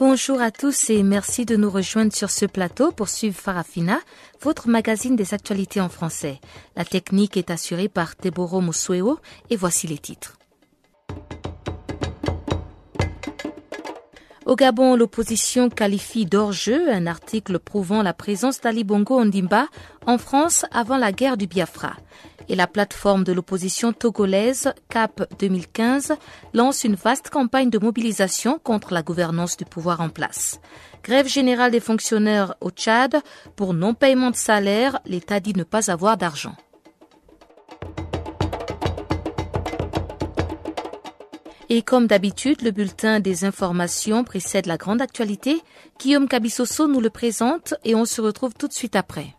Bonjour à tous et merci de nous rejoindre sur ce plateau pour suivre Farafina, votre magazine des actualités en français. La technique est assurée par Teboro Musueo et voici les titres. Au Gabon, l'opposition qualifie d'hors-jeu un article prouvant la présence d'Ali Bongo Ondimba en France avant la guerre du Biafra et la plateforme de l'opposition togolaise CAP 2015 lance une vaste campagne de mobilisation contre la gouvernance du pouvoir en place. Grève générale des fonctionnaires au Tchad pour non-paiement de salaire, l'État dit ne pas avoir d'argent. Et comme d'habitude, le bulletin des informations précède la grande actualité. Guillaume Cabissoso nous le présente et on se retrouve tout de suite après.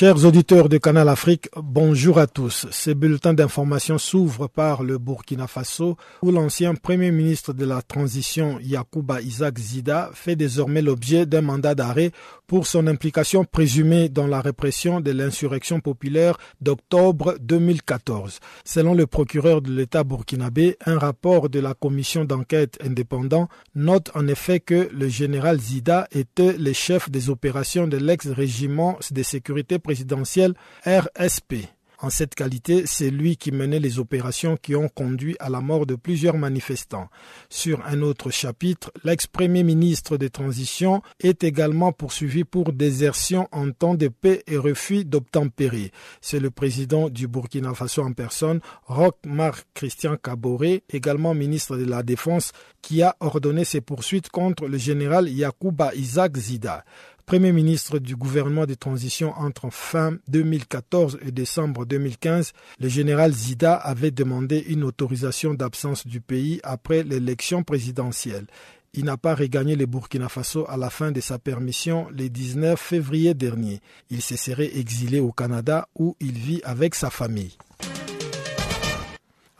Chers auditeurs de Canal Afrique, bonjour à tous. Ce bulletin d'information s'ouvre par le Burkina Faso, où l'ancien Premier ministre de la transition Yacouba Isaac Zida fait désormais l'objet d'un mandat d'arrêt pour son implication présumée dans la répression de l'insurrection populaire d'octobre 2014. Selon le procureur de l'État burkinabé, un rapport de la commission d'enquête indépendant note en effet que le général Zida était le chef des opérations de l'ex-régiment de sécurité présidentielle RSP. En cette qualité, c'est lui qui menait les opérations qui ont conduit à la mort de plusieurs manifestants. Sur un autre chapitre, l'ex-premier ministre de transition est également poursuivi pour désertion en temps de paix et refus d'obtempérer. C'est le président du Burkina Faso en personne, Roch Marc Christian Caboret, également ministre de la Défense, qui a ordonné ces poursuites contre le général Yacouba Isaac Zida. Premier ministre du gouvernement de transition entre fin 2014 et décembre 2015, le général Zida avait demandé une autorisation d'absence du pays après l'élection présidentielle. Il n'a pas regagné le Burkina Faso à la fin de sa permission le 19 février dernier. Il se serait exilé au Canada où il vit avec sa famille.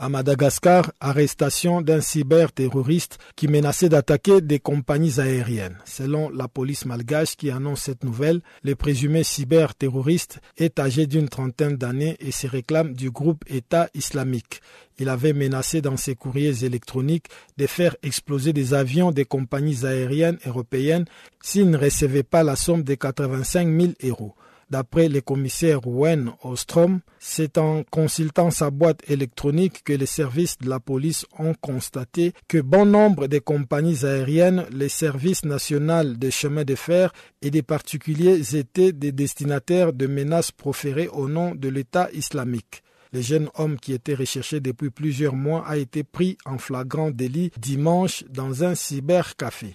À Madagascar, arrestation d'un cyberterroriste qui menaçait d'attaquer des compagnies aériennes. Selon la police malgache qui annonce cette nouvelle, le présumé cyberterroriste est âgé d'une trentaine d'années et se réclame du groupe État islamique. Il avait menacé dans ses courriers électroniques de faire exploser des avions des compagnies aériennes européennes s'il ne recevait pas la somme de 85 000 euros. D'après le commissaire Wen Ostrom, c'est en consultant sa boîte électronique que les services de la police ont constaté que bon nombre de compagnies aériennes, les services nationaux des chemins de fer et des particuliers étaient des destinataires de menaces proférées au nom de l'État islamique. Le jeune homme qui était recherché depuis plusieurs mois a été pris en flagrant délit dimanche dans un cybercafé.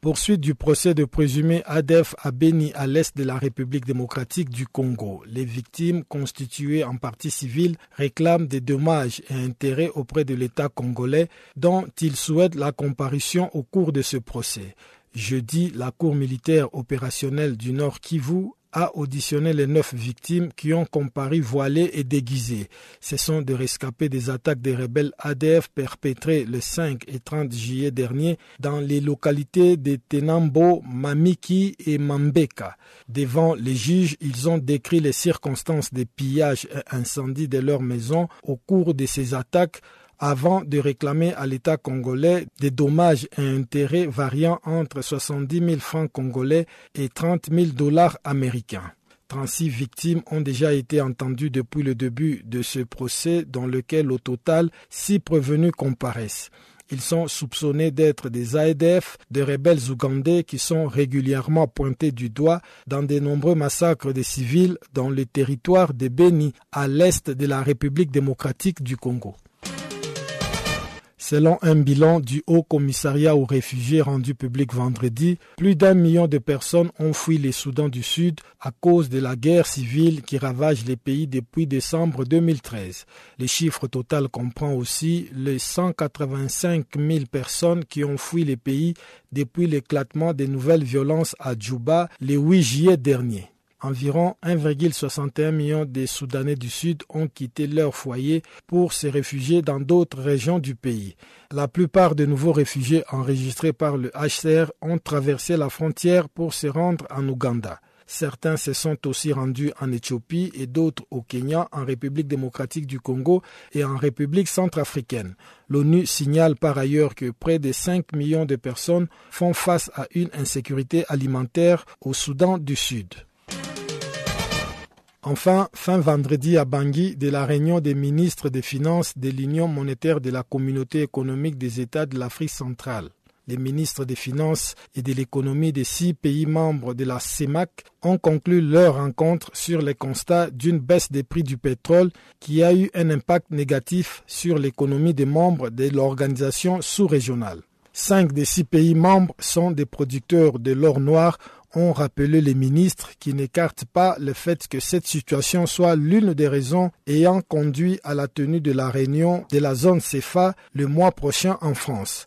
Poursuite du procès de présumé ADEF à Beni à l'est de la République démocratique du Congo. Les victimes, constituées en partie civile, réclament des dommages et intérêts auprès de l'État congolais dont ils souhaitent la comparution au cours de ce procès. Jeudi, la Cour militaire opérationnelle du Nord Kivu a auditionné les neuf victimes qui ont comparu voilées et déguisées. Ce sont des rescapés des attaques des rebelles ADF perpétrées le 5 et 30 juillet dernier dans les localités de Tenambo, Mamiki et Mambeka. Devant les juges, ils ont décrit les circonstances des pillages et incendies de leurs maisons au cours de ces attaques avant de réclamer à l'État congolais des dommages et intérêts variant entre 70 000 francs congolais et 30 000 dollars américains. 36 victimes ont déjà été entendues depuis le début de ce procès dans lequel au total 6 prévenus comparaissent. Ils sont soupçonnés d'être des AEDF, des rebelles ougandais qui sont régulièrement pointés du doigt dans de nombreux massacres de civils dans le territoire de Beni, à l'est de la République démocratique du Congo. Selon un bilan du Haut Commissariat aux réfugiés rendu public vendredi, plus d'un million de personnes ont fui les Soudans du Sud à cause de la guerre civile qui ravage les pays depuis décembre 2013. Le chiffre total comprend aussi les 185 000 personnes qui ont fui les pays depuis l'éclatement des nouvelles violences à Djouba le 8 juillet dernier. Environ 1,61 million de Soudanais du Sud ont quitté leur foyer pour se réfugier dans d'autres régions du pays. La plupart des nouveaux réfugiés enregistrés par le HCR ont traversé la frontière pour se rendre en Ouganda. Certains se sont aussi rendus en Éthiopie et d'autres au Kenya, en République démocratique du Congo et en République centrafricaine. L'ONU signale par ailleurs que près de 5 millions de personnes font face à une insécurité alimentaire au Soudan du Sud. Enfin, fin vendredi à Bangui, de la réunion des ministres des Finances de l'Union monétaire de la Communauté économique des États de l'Afrique centrale. Les ministres des Finances et de l'économie des six pays membres de la CEMAC ont conclu leur rencontre sur les constats d'une baisse des prix du pétrole qui a eu un impact négatif sur l'économie des membres de l'organisation sous-régionale. Cinq des six pays membres sont des producteurs de l'or noir ont rappelé les ministres qui n'écartent pas le fait que cette situation soit l'une des raisons ayant conduit à la tenue de la réunion de la zone CFA le mois prochain en France.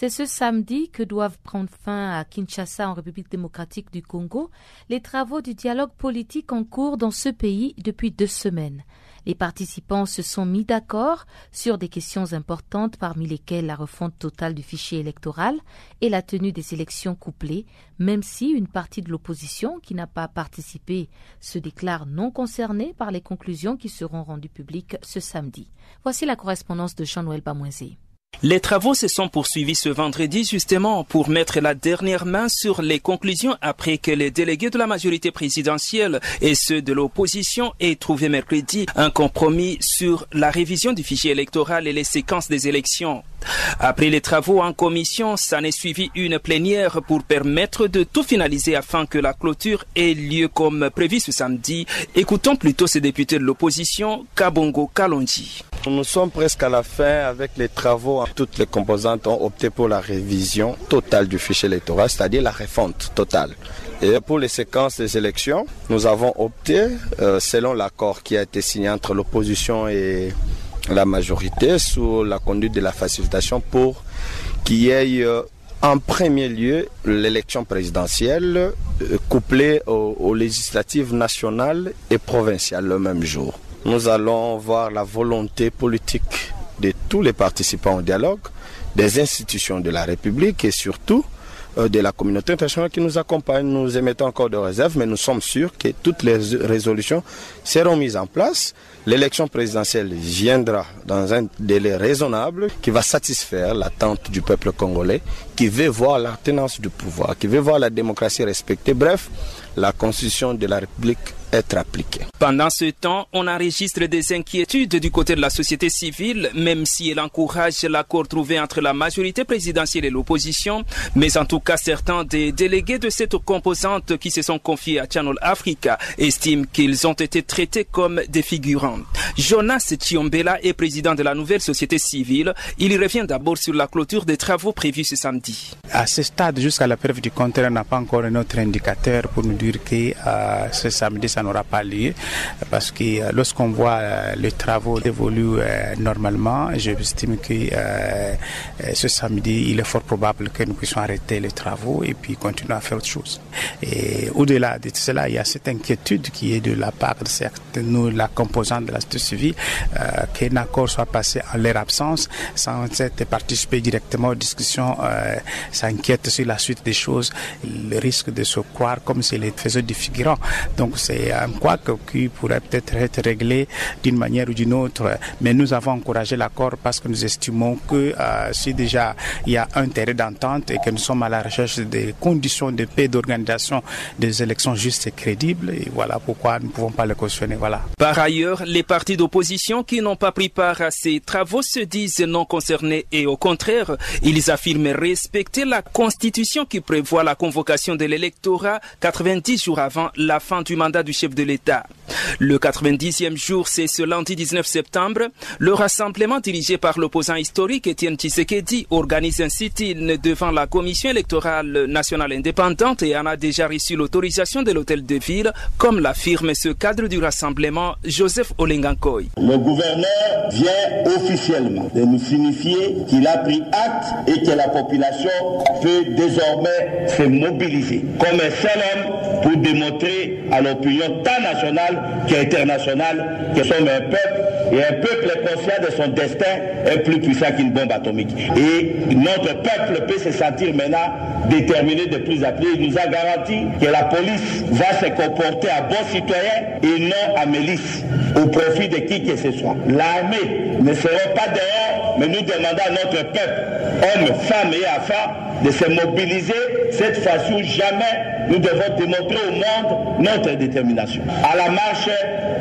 C'est ce samedi que doivent prendre fin à Kinshasa, en République démocratique du Congo, les travaux du dialogue politique en cours dans ce pays depuis deux semaines. Les participants se sont mis d'accord sur des questions importantes parmi lesquelles la refonte totale du fichier électoral et la tenue des élections couplées, même si une partie de l'opposition qui n'a pas participé se déclare non concernée par les conclusions qui seront rendues publiques ce samedi. Voici la correspondance de Jean-Noël Bamoisé. Les travaux se sont poursuivis ce vendredi justement pour mettre la dernière main sur les conclusions après que les délégués de la majorité présidentielle et ceux de l'opposition aient trouvé mercredi un compromis sur la révision du fichier électoral et les séquences des élections. Après les travaux en commission, s'en est suivi une plénière pour permettre de tout finaliser afin que la clôture ait lieu comme prévu ce samedi. Écoutons plutôt ces députés de l'opposition, Kabongo Kalonji. Nous sommes presque à la fin avec les travaux. Toutes les composantes ont opté pour la révision totale du fichier électoral, c'est-à-dire la refonte totale. Et pour les séquences des élections, nous avons opté, euh, selon l'accord qui a été signé entre l'opposition et la majorité, sous la conduite de la facilitation pour qu'il y ait euh, en premier lieu l'élection présidentielle euh, couplée aux législatives nationales et provinciales le même jour. Nous allons voir la volonté politique de tous les participants au dialogue, des institutions de la République et surtout euh, de la communauté internationale qui nous accompagne. Nous émettons encore de réserves, mais nous sommes sûrs que toutes les résolutions seront mises en place. L'élection présidentielle viendra dans un délai raisonnable qui va satisfaire l'attente du peuple congolais, qui veut voir la tenance du pouvoir, qui veut voir la démocratie respectée. Bref, la constitution de la République être appliquée. Pendant ce temps, on enregistre des inquiétudes du côté de la société civile, même si elle encourage l'accord trouvé entre la majorité présidentielle et l'opposition. Mais en tout cas, certains des délégués de cette composante qui se sont confiés à Channel Africa estiment qu'ils ont été traités comme des figurants. Jonas Chiombela est président de la nouvelle société civile. Il revient d'abord sur la clôture des travaux prévus ce samedi. À ce stade, jusqu'à la preuve du contraire, on n'a pas encore un autre indicateur pour nous dire que euh, ce samedi, ça n'aura pas lieu. Parce que euh, lorsqu'on voit euh, les travaux évoluent euh, normalement, j'estime que ce samedi, il est fort probable que nous puissions arrêter les travaux et puis continuer à faire autre chose. Et au-delà de cela, il y a cette inquiétude qui est de la part de certains, la composante de la société civile, qu'un accord soit passé en leur absence sans être participer directement aux discussions, euh, s'inquiète sur la suite des choses, le risque de se croire comme s'il les faisait des figurants. Donc c'est c'est un couac qui pourrait peut-être être réglé d'une manière ou d'une autre. Mais nous avons encouragé l'accord parce que nous estimons que euh, si déjà il y a un terrain d'entente et que nous sommes à la recherche des conditions de paix d'organisation des élections justes et crédibles, et voilà pourquoi nous ne pouvons pas le cautionner. Voilà. Par ailleurs, les partis d'opposition qui n'ont pas pris part à ces travaux se disent non concernés et au contraire, ils affirment respecter la constitution qui prévoit la convocation de l'électorat 90 jours avant la fin du mandat du chef de l'État. Le 90e jour, c'est ce lundi 19 septembre. Le rassemblement dirigé par l'opposant historique Étienne Tshisekedi organise un sit-in devant la commission électorale nationale indépendante et en a déjà reçu l'autorisation de l'hôtel de ville, comme l'affirme ce cadre du rassemblement Joseph Olengankoy. Le gouverneur vient officiellement de nous signifier qu'il a pris acte et que la population peut désormais se mobiliser comme un seul homme pour démontrer à l'opinion tant nationale qu'internationale que sommes un peuple et un peuple conscient de son destin est plus puissant qu'une bombe atomique. Et notre peuple peut se sentir maintenant déterminé de plus à plus. Il nous a garanti que la police va se comporter à bon citoyen et non à milice au profit de qui que ce soit. L'armée ne sera pas dehors, mais nous demandons à notre peuple, hommes, femmes et enfants, de se mobiliser cette fois-ci jamais nous devons démontrer au monde notre détermination. À la marche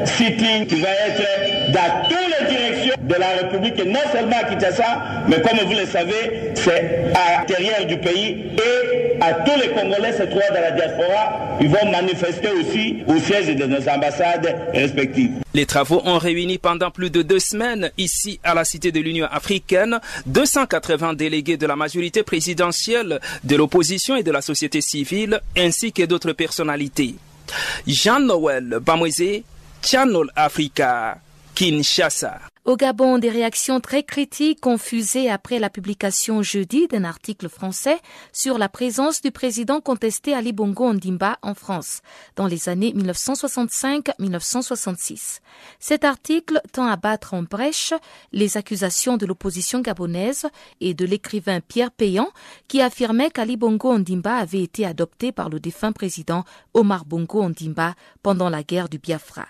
sitting qui va être dans toutes les directions de la République, non seulement à Kinshasa, mais comme vous le savez, c'est à l'intérieur du pays et à tous les Congolais se trouvent dans la diaspora, ils vont manifester aussi au siège de nos ambassades respectives. Les travaux ont réuni pendant plus de deux semaines ici à la Cité de l'Union africaine 280 délégués de la majorité présidentielle, de l'opposition et de la société civile, ainsi que d'autres personnalités. Jean-Noël Bamweze, Channel Africa, Kinshasa. Au Gabon, des réactions très critiques ont fusé après la publication jeudi d'un article français sur la présence du président contesté Ali Bongo Ondimba en France dans les années 1965-1966. Cet article tend à battre en brèche les accusations de l'opposition gabonaise et de l'écrivain Pierre Payan qui affirmait qu'Ali Bongo Ondimba avait été adopté par le défunt président Omar Bongo Ondimba pendant la guerre du Biafra.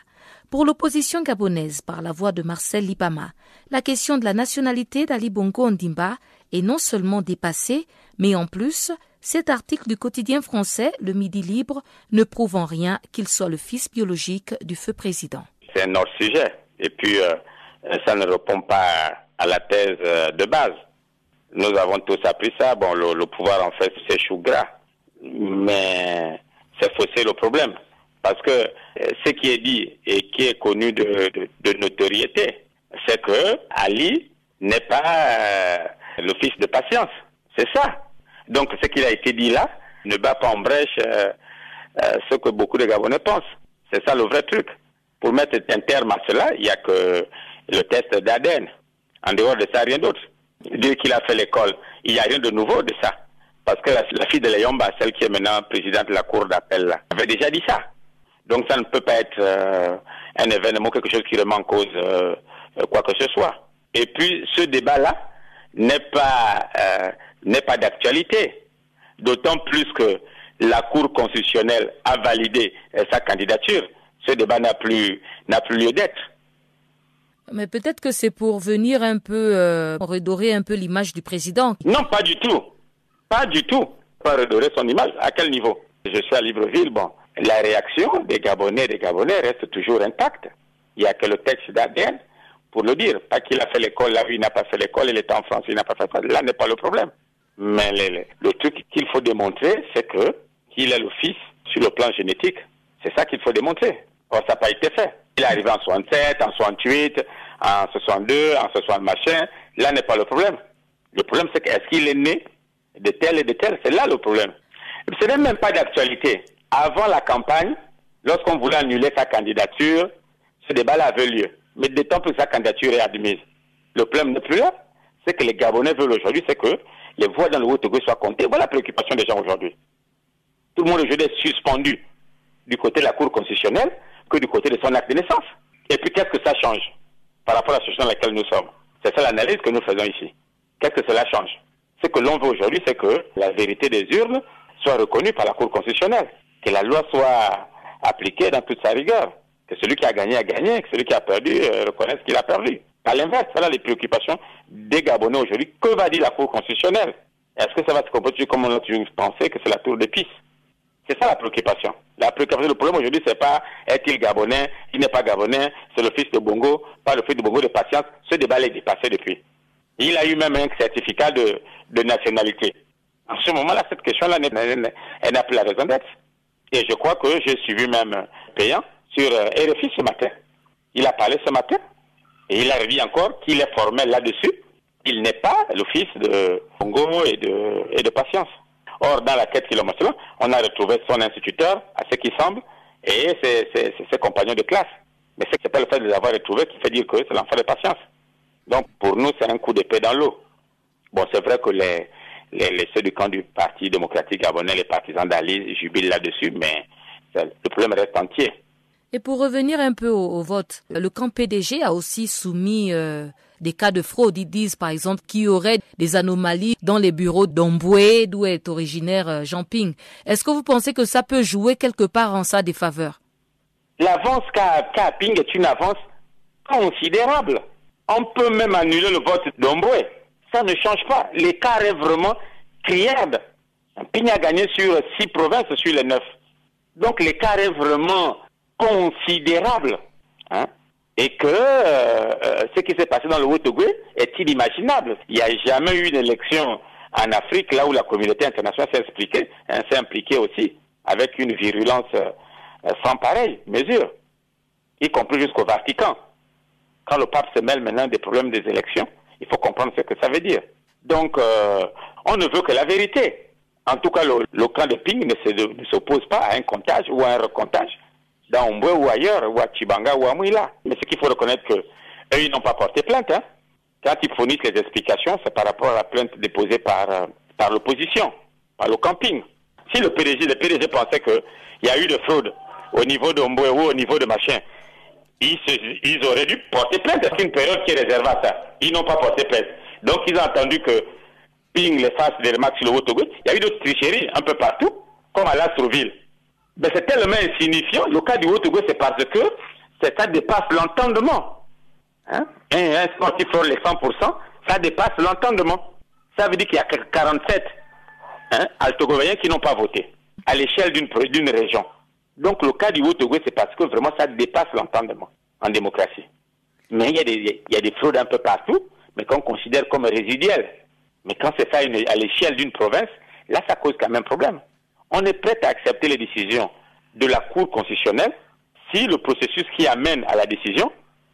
Pour l'opposition gabonaise, par la voix de Marcel Lipama, la question de la nationalité d'Ali Bongo Ondimba est non seulement dépassée, mais en plus, cet article du quotidien français, Le Midi Libre, ne prouve en rien qu'il soit le fils biologique du feu président. C'est un autre sujet. Et puis, euh, ça ne répond pas à la thèse euh, de base. Nous avons tous appris ça. Bon, le, pouvoir, en fait, c'est chou gras. Mais c'est fausser le problème. Parce que ce qui est dit et qui est connu de, de, de notoriété, c'est que Ali n'est pas euh, le fils de patience. C'est ça. Donc ce qu'il a été dit là ne bat pas en brèche euh, euh, ce que beaucoup de Gabonais pensent. C'est ça le vrai truc. Pour mettre un terme à cela, il n'y a que le test d'ADN. En dehors de ça, rien d'autre. Dire qu'il a fait l'école, il n'y a rien de nouveau de ça. Parce que la, la fille de Léomba, celle qui est maintenant présidente de la cour d'appel, avait déjà dit ça. Donc ça ne peut pas être euh, un événement, quelque chose qui remet en cause euh, quoi que ce soit. Et puis ce débat-là n'est pas euh, n'est pas d'actualité, d'autant plus que la Cour constitutionnelle a validé sa candidature. Ce débat n'a plus n'a plus lieu d'être. Mais peut-être que c'est pour venir un peu euh, redorer un peu l'image du président. Non, pas du tout, pas du tout. Pas redorer son image. À quel niveau? Je suis à Libreville, bon la réaction des Gabonais des Gabonais reste toujours intacte. Il n'y a que le texte d'ADN pour le dire. Pas qu'il a fait l'école là où il n'a pas fait l'école, il est en France, il n'a pas fait. Là n'est pas le problème. Mais le, le truc qu'il faut démontrer, c'est que qu'il est le fils sur le plan génétique. C'est ça qu'il faut démontrer. Or, ça n'a pas été fait. Il est arrivé en 67, en 68, en 62, en 60 machin. Là n'est pas le problème. Le problème, c'est qu'est-ce qu'il est né de tel et de tel? C'est là le problème. Ce n'est même pas d'actualité avant la campagne, lorsqu'on voulait annuler sa candidature, ce débat-là avait lieu. Mais d'autant plus sa candidature est admise. Le problème n'est plus là. Ce que les Gabonais veulent aujourd'hui, c'est que les voix dans le Haut-Togo soient comptées. Voilà la préoccupation des gens aujourd'hui. Tout le monde aujourd'hui est suspendu du côté de la Cour constitutionnelle que du côté de son acte de naissance. Et puis qu'est-ce que ça change par rapport à la situation dans laquelle nous sommes? C'est ça l'analyse que nous faisons ici. Qu'est-ce que cela change? Ce que l'on veut aujourd'hui, c'est que la vérité des urnes soit reconnue par la Cour constitutionnelle que la loi soit appliquée dans toute sa rigueur. Que celui qui a gagné a gagné, que celui qui a perdu euh, reconnaisse qu'il a perdu. À l'inverse, voilà les préoccupations des Gabonais aujourd'hui. Que va dire la Cour constitutionnelle? Est-ce que ça va se comporter comme on a toujours pensé que c'est la tour de piste C'est ça la préoccupation. La préoccupation, le problème aujourd'hui, c'est pas est-il Gabonais, il n'est pas Gabonais, c'est le fils de Bongo, pas le fils de Bongo de patience. Ce débat est dépassé depuis. Il a eu même un certificat de, de nationalité. En ce moment-là, cette question-là, n'a plus la raison d'être. Et je crois que j'ai suivi même Payant sur euh, RFI ce matin. Il a parlé ce matin et il a dit encore qu'il est formel là-dessus. Il n'est pas le fils de Congo et de, et de Patience. Or, dans la quête mentionnée, on a retrouvé son instituteur, à ce qui semble, et ses, ses, compagnons de classe. Mais ce n'est pas le fait de les avoir retrouvés qui fait dire que c'est l'enfant de Patience. Donc, pour nous, c'est un coup d'épée dans l'eau. Bon, c'est vrai que les, les, ceux du camp du Parti démocratique gabonais, les partisans d'Ali, jubilent là-dessus, mais le problème reste entier. Et pour revenir un peu au, vote, le camp PDG a aussi soumis euh, des cas de fraude. Ils disent par exemple qu'il y aurait des anomalies dans les bureaux d'Omboué, d'où est originaire euh, Jean Ping. Est-ce que vous pensez que ça peut jouer quelque part en sa défaveur? L'avance qu'a Ping est une avance considérable. On peut même annuler le vote d'Omboué. Ça ne change pas. L'écart est vraiment criard. Ping a gagné sur six provinces sur les neuf. Donc l'écart est vraiment considérable. Hein, et que euh, euh, ce qui s'est passé dans le Haut-Togo est inimaginable. Il n'y a jamais eu une élection en Afrique là où la communauté internationale s'est impliquée, hein, s'est impliquée aussi avec une virulence euh, sans pareille mesure, y compris jusqu'au Vatican. Quand le pape se mêle maintenant des problèmes des élections, il faut comprendre ce que ça veut dire. Donc, on ne veut que la vérité. En tout cas, le, camp de Ping ne s'oppose pas à un comptage ou à un recomptage dans Ombwe ou ailleurs, ou à Chibanga ou à Mouila. Mais ce qu'il faut reconnaître que eux, ils n'ont pas porté plainte. Hein. Quand ils fournissent les explications, c'est par rapport à la plainte déposée par, euh, par l'opposition, par le camping. Si le PDG, le PDG pensait qu'il y a eu de fraude au niveau de Ombwe ou au niveau de machin, ils, ils auraient dû porter plainte. C'est une période qui est réservée à ça? Ils n'ont pas porté plainte. Donc ils ont attendu que Ping les fasse des remarques sur le Wotogo. Il y a eu d'autres tricheries un peu partout, comme à Lastroville ben c'est tellement insignifiant. Le cas du Haut-Togo, c'est parce que ça dépasse l'entendement. Hein? Un, sportif sur les 100%, ça dépasse l'entendement. Ça veut dire qu'il y a 47 hein, qui n'ont pas voté à l'échelle d'une région. Donc le cas du Haut-Togo, c'est parce que vraiment ça dépasse l'entendement en démocratie. Mais il y, a des, il y a des fraudes un peu partout, mais qu'on considère comme résiduelles. Mais quand c'est ça à l'échelle d'une province, là, ça cause quand même problème on est prêt à accepter les décisions de la Cour constitutionnelle si le processus qui amène à la décision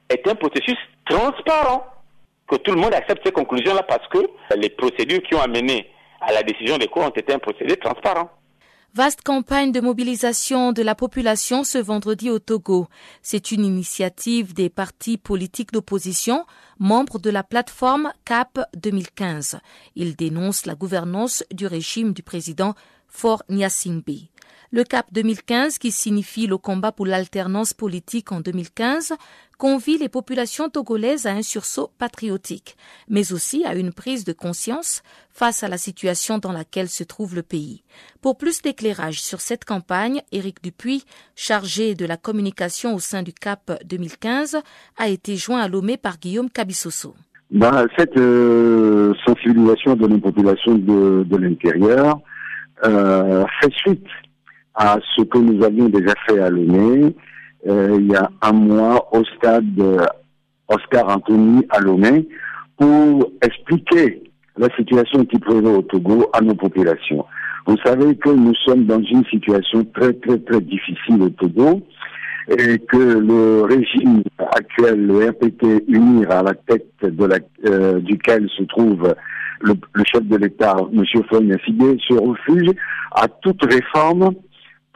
est un processus transparent, que tout le monde accepte ces conclusions-là parce que les procédures qui ont amené à la décision des cours ont été un procédé transparent. Vaste campagne de mobilisation de la population ce vendredi au Togo. C'est une initiative des partis politiques d'opposition, membres de la plateforme CAP 2015. Ils dénoncent la gouvernance du régime du président Fort Nyasimbe. Le CAP 2015, qui signifie le combat pour l'alternance politique en 2015, convie les populations togolaises à un sursaut patriotique, mais aussi à une prise de conscience face à la situation dans laquelle se trouve le pays. Pour plus d'éclairage sur cette campagne, Éric Dupuis, chargé de la communication au sein du CAP 2015, a été joint à Lomé par Guillaume Cabissoso. Dans cette euh, sensibilisation de nos populations de l'intérieur, euh, fait suite à ce que nous avions déjà fait à Lomé euh, il y a un mois au stade Oscar Anthony à Lomé pour expliquer la situation qui prévaut au Togo à nos populations. Vous savez que nous sommes dans une situation très très très difficile au Togo et que le régime actuel, le RPT unir à la tête de la, euh, duquel se trouve le, chef de l'État, M. Fogne se refuse à toute réforme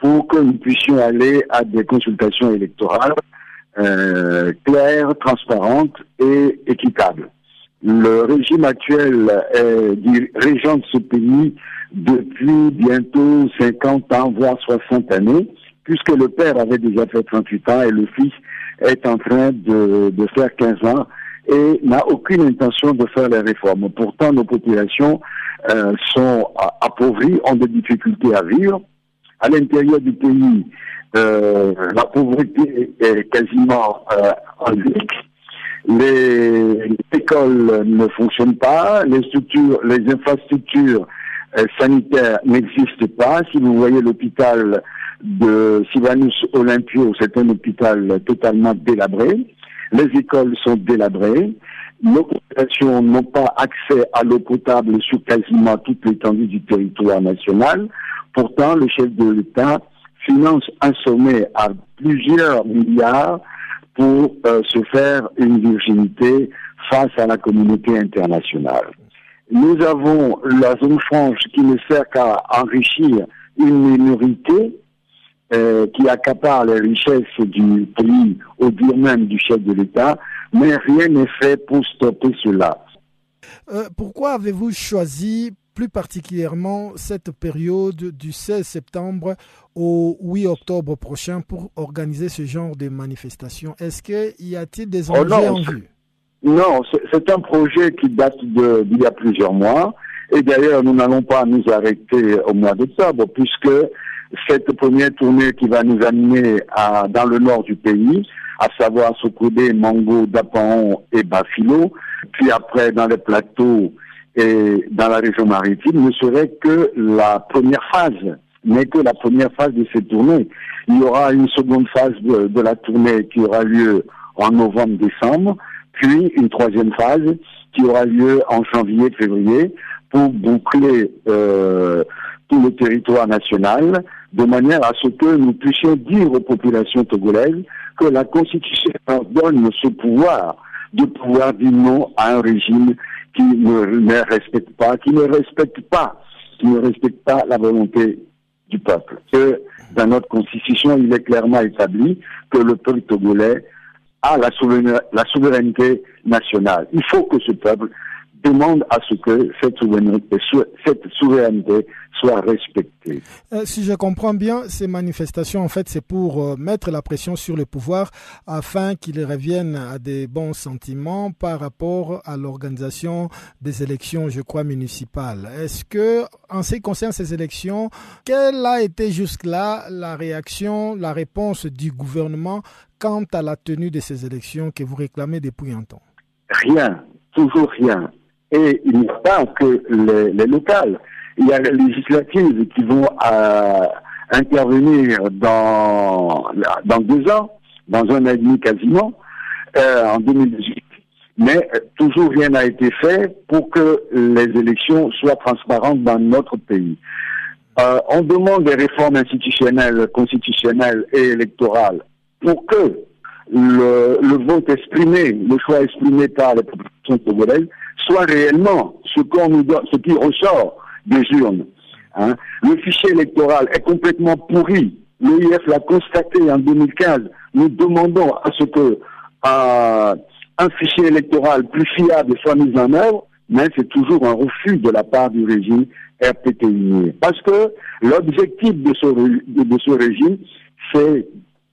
pour que nous puissions aller à des consultations électorales euh, claires, transparentes et équitables. Le régime actuel est régent de ce pays depuis bientôt 50 ans, voire 60 années, puisque le père avait déjà fait 38 ans et le fils est en train de, de faire 15 ans et n'a aucune intention de faire les réformes. Pourtant, nos populations euh, sont appauvries, ont des difficultés à vivre. À l'intérieur du pays, euh, la pauvreté est quasiment euh, endémique. Les, écoles ne fonctionnent pas, les structures, les infrastructures euh, sanitaires n'existent pas. Si vous voyez l'hôpital de Sivanus Olympio, c'est un hôpital totalement délabré. Les écoles sont délabrées. Nos populations n'ont pas accès à l'eau potable sur quasiment toute l'étendue du territoire national. Pourtant, le chef de l'État finance un sommet à plusieurs milliards pour euh, se faire une virginité face à la communauté internationale. Nous avons la zone franche qui ne sert qu'à enrichir une minorité euh, qui accapare les richesses du pays au dire même du chef de l'État, mais rien n'est fait pour stopper cela. Euh, pourquoi avez-vous choisi plus particulièrement cette période du 16 septembre au 8 octobre prochain pour organiser ce genre de manifestation Est-ce qu'il y a-t-il des oh enjeux en vue? Non, c'est un projet qui date d'il y a plusieurs mois. Et d'ailleurs, nous n'allons pas nous arrêter au mois d'octobre, puisque cette première tournée qui va nous amener à, dans le nord du pays, à savoir Sokodé, Mango, Dapaon et Bafilo, puis après dans les plateaux et dans la région maritime, ne serait que la première phase, n'est que la première phase de cette tournée. Il y aura une seconde phase de, la tournée qui aura lieu en novembre-décembre, puis une troisième phase qui aura lieu en janvier-février pour boucler euh, tout le territoire national de manière à ce que nous puissions dire aux populations togolaises que la Constitution donne ce pouvoir de pouvoir dire non à un régime qui ne, respecte pas, qui ne respecte pas, qui ne respecte pas la volonté du peuple. Que dans notre Constitution, il est clairement établi que le peuple togolais a la souveraineté nationale. Il faut que ce peuple demande à ce que cette souveraineté, cette souveraineté soit respectée. Euh, si je comprends bien, ces manifestations, en fait, c'est pour euh, mettre la pression sur le pouvoir afin qu'il revienne à des bons sentiments par rapport à l'organisation des élections, je crois, municipales. Est-ce que, en ce qui concerne ces élections, quelle a été jusque-là la réaction, la réponse du gouvernement quant à la tenue de ces élections que vous réclamez depuis un temps? Rien, toujours rien. Et il n'y a pas que les, locales. Il y a les législatives qui vont euh, intervenir dans, dans deux ans, dans un an et demi quasiment, euh, en 2018. Mais euh, toujours rien n'a été fait pour que les élections soient transparentes dans notre pays. on demande des réformes institutionnelles, constitutionnelles et électorales pour que le, le vote exprimé, le choix exprimé par les populations togolaises soit réellement ce, qu'on nous donne, ce qui ressort des urnes. Hein. Le fichier électoral est complètement pourri. L'OIF l'a constaté en 2015. Nous demandons à ce que un fichier électoral plus fiable soit mis en œuvre, mais c'est toujours un refus de la part du régime RPTI. Parce que l'objectif de ce, de ce régime, c'est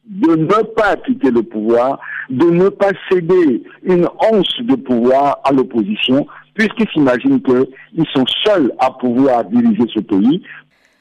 de ne pas quitter le pouvoir, de ne pas céder une once de pouvoir à l'opposition, puisqu'ils s'imaginent qu'ils sont seuls à pouvoir diriger ce pays.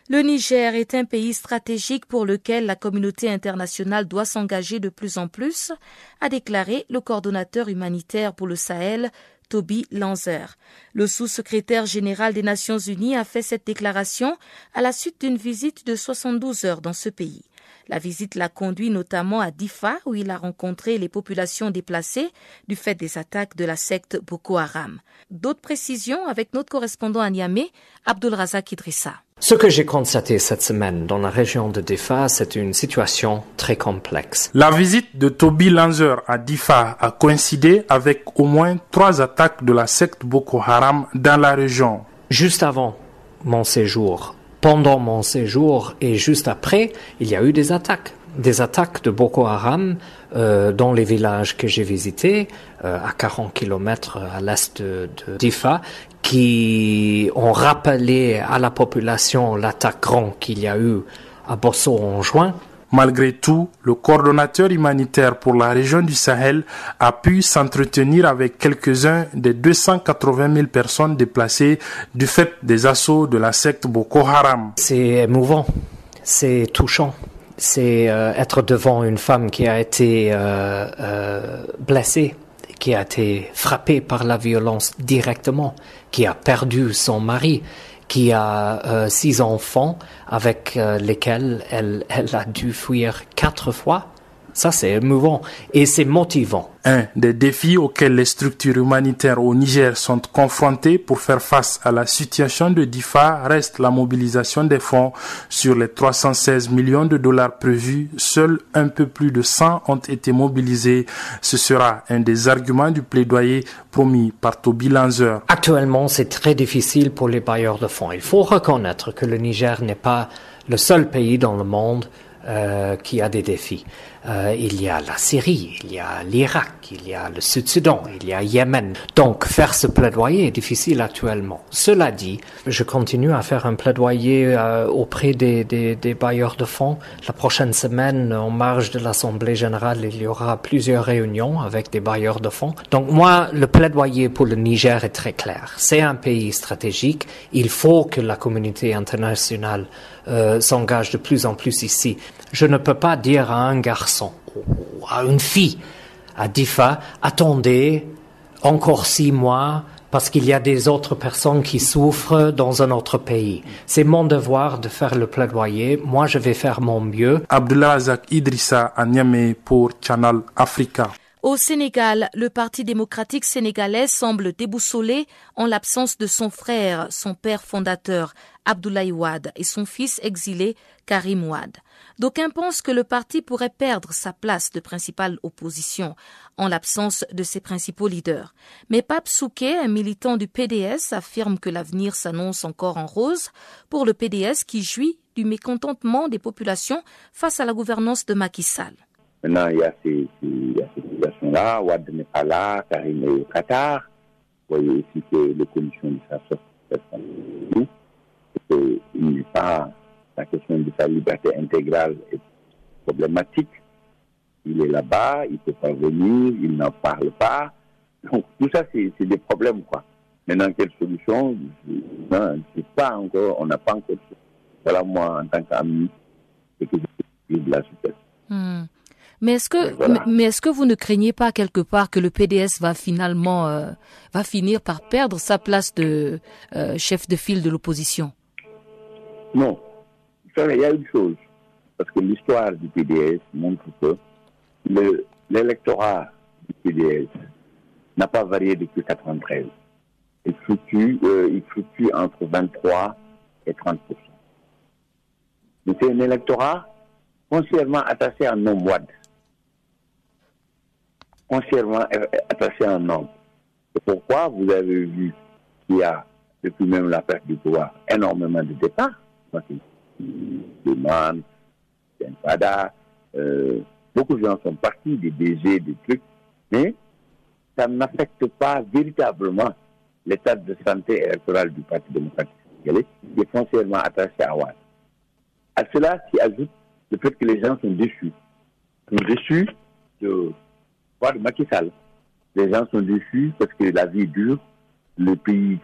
Le Niger est un pays stratégique pour lequel la communauté internationale doit s'engager de plus en plus, a déclaré le coordonnateur humanitaire pour le Sahel, Toby Lanzer. Le sous-secrétaire général des Nations Unies a fait cette déclaration à la suite d'une visite de 72 heures dans ce pays. La visite l'a conduit notamment à Difa, où il a rencontré les populations déplacées du fait des attaques de la secte Boko Haram. D'autres précisions avec notre correspondant à Niamey, Abdul Razak Idrissa. Ce que j'ai constaté cette semaine dans la région de Difa, c'est une situation très complexe. La visite de Toby Lanzer à Difa a coïncidé avec au moins trois attaques de la secte Boko Haram dans la région. Juste avant mon séjour pendant mon séjour et juste après, il y a eu des attaques. Des attaques de Boko Haram euh, dans les villages que j'ai visités, euh, à 40 km à l'est de, Difa, qui ont rappelé à la population l'attaque grand qu'il y a eu à Bosso en juin. Malgré tout, le coordonnateur humanitaire pour la région du Sahel a pu s'entretenir avec quelques-uns des 280 000 personnes déplacées du fait des assauts de la secte Boko Haram. C'est émouvant. c'est touchant. C'est euh, être devant une femme qui a été euh, euh, blessée, qui a été frappée par la violence directement, qui a perdu son mari, qui a six enfants avec lesquels elle, elle a dû fuir quatre fois ça, c'est émouvant et c'est motivant. Un des défis auxquels les structures humanitaires au Niger sont confrontées pour faire face à la situation de DIFA reste la mobilisation des fonds. Sur les 316 millions de dollars prévus, seuls un peu plus de 100 ont été mobilisés. Ce sera un des arguments du plaidoyer promis par Toby Lanzer. Actuellement, c'est très difficile pour les bailleurs de fonds. Il faut reconnaître que le Niger n'est pas le seul pays dans le monde euh, qui a des défis. Euh, il y a la Syrie, il y a l'Irak, il y a le Sud-Soudan, il y a Yémen. Donc faire ce plaidoyer est difficile actuellement. Cela dit, je continue à faire un plaidoyer euh, auprès des, des, des, bailleurs de fonds. La prochaine semaine, en marge de l'Assemblée générale, il y aura plusieurs réunions avec des bailleurs de fonds. Donc moi, le plaidoyer pour le Niger est très clair. C'est un pays stratégique. Il faut que la communauté internationale euh, s'engage de plus en plus ici. Je ne peux pas dire à un garçon ou à une fille, à Difa, attendez encore six mois parce qu'il y a des autres personnes qui souffrent dans un autre pays. C'est mon devoir de faire le plaidoyer. Moi, je vais faire mon mieux. Abdullah Idrissa à Niamey pour Channel Africa. Au Sénégal, le Parti démocratique sénégalais semble déboussolé en l'absence de son frère, son père fondateur, Abdoulaye Wade, et son fils exilé, Karim Wade. D'aucuns pensent que le parti pourrait perdre sa place de principale opposition en l'absence de ses principaux leaders. Mais Pape Souquet, un militant du PDS, affirme que l'avenir s'annonce encore en rose pour le PDS qui jouit du mécontentement des populations face à la gouvernance de Macky Sall. Maintenant, il y a ces, situations-là. Ouad n'est pas là, Karim est au Qatar. Vous voyez que les conditions de il n'est pas la question de sa liberté intégrale est problématique. Il est là-bas, il ne peut pas venir, il n'en parle pas. Donc tout ça, c'est des problèmes, quoi. Maintenant, quelle solution? Non, pas encore, on n'a pas encore. Voilà moi en tant qu'ami, c'est que je de la situation. Hmm. Mais est-ce que, mais est-ce que vous ne craignez pas quelque part que le PDS va finalement, euh, va finir par perdre sa place de euh, chef de file de l'opposition? Non. Il y a une chose, parce que l'histoire du PDS montre que l'électorat du PDS n'a pas varié depuis 1993. Il fluctue, euh, il fluctue entre 23 et 30 Mais c'est un électorat foncièrement attaché à un homme entièrement attaché à un homme. C'est pourquoi vous avez vu qu'il y a, depuis même la perte du pouvoir, énormément de départs. Euh, beaucoup de gens sont partis, des DG, des trucs, mais ça n'affecte pas véritablement l'état de santé électorale du Parti démocratique sénégalais, qui est foncièrement attaché à Ouad. À cela s'y ajoute le fait que les gens sont déçus. Ils sont déçus de de Macky. Les gens sont déçus parce que la vie est dure, le pays,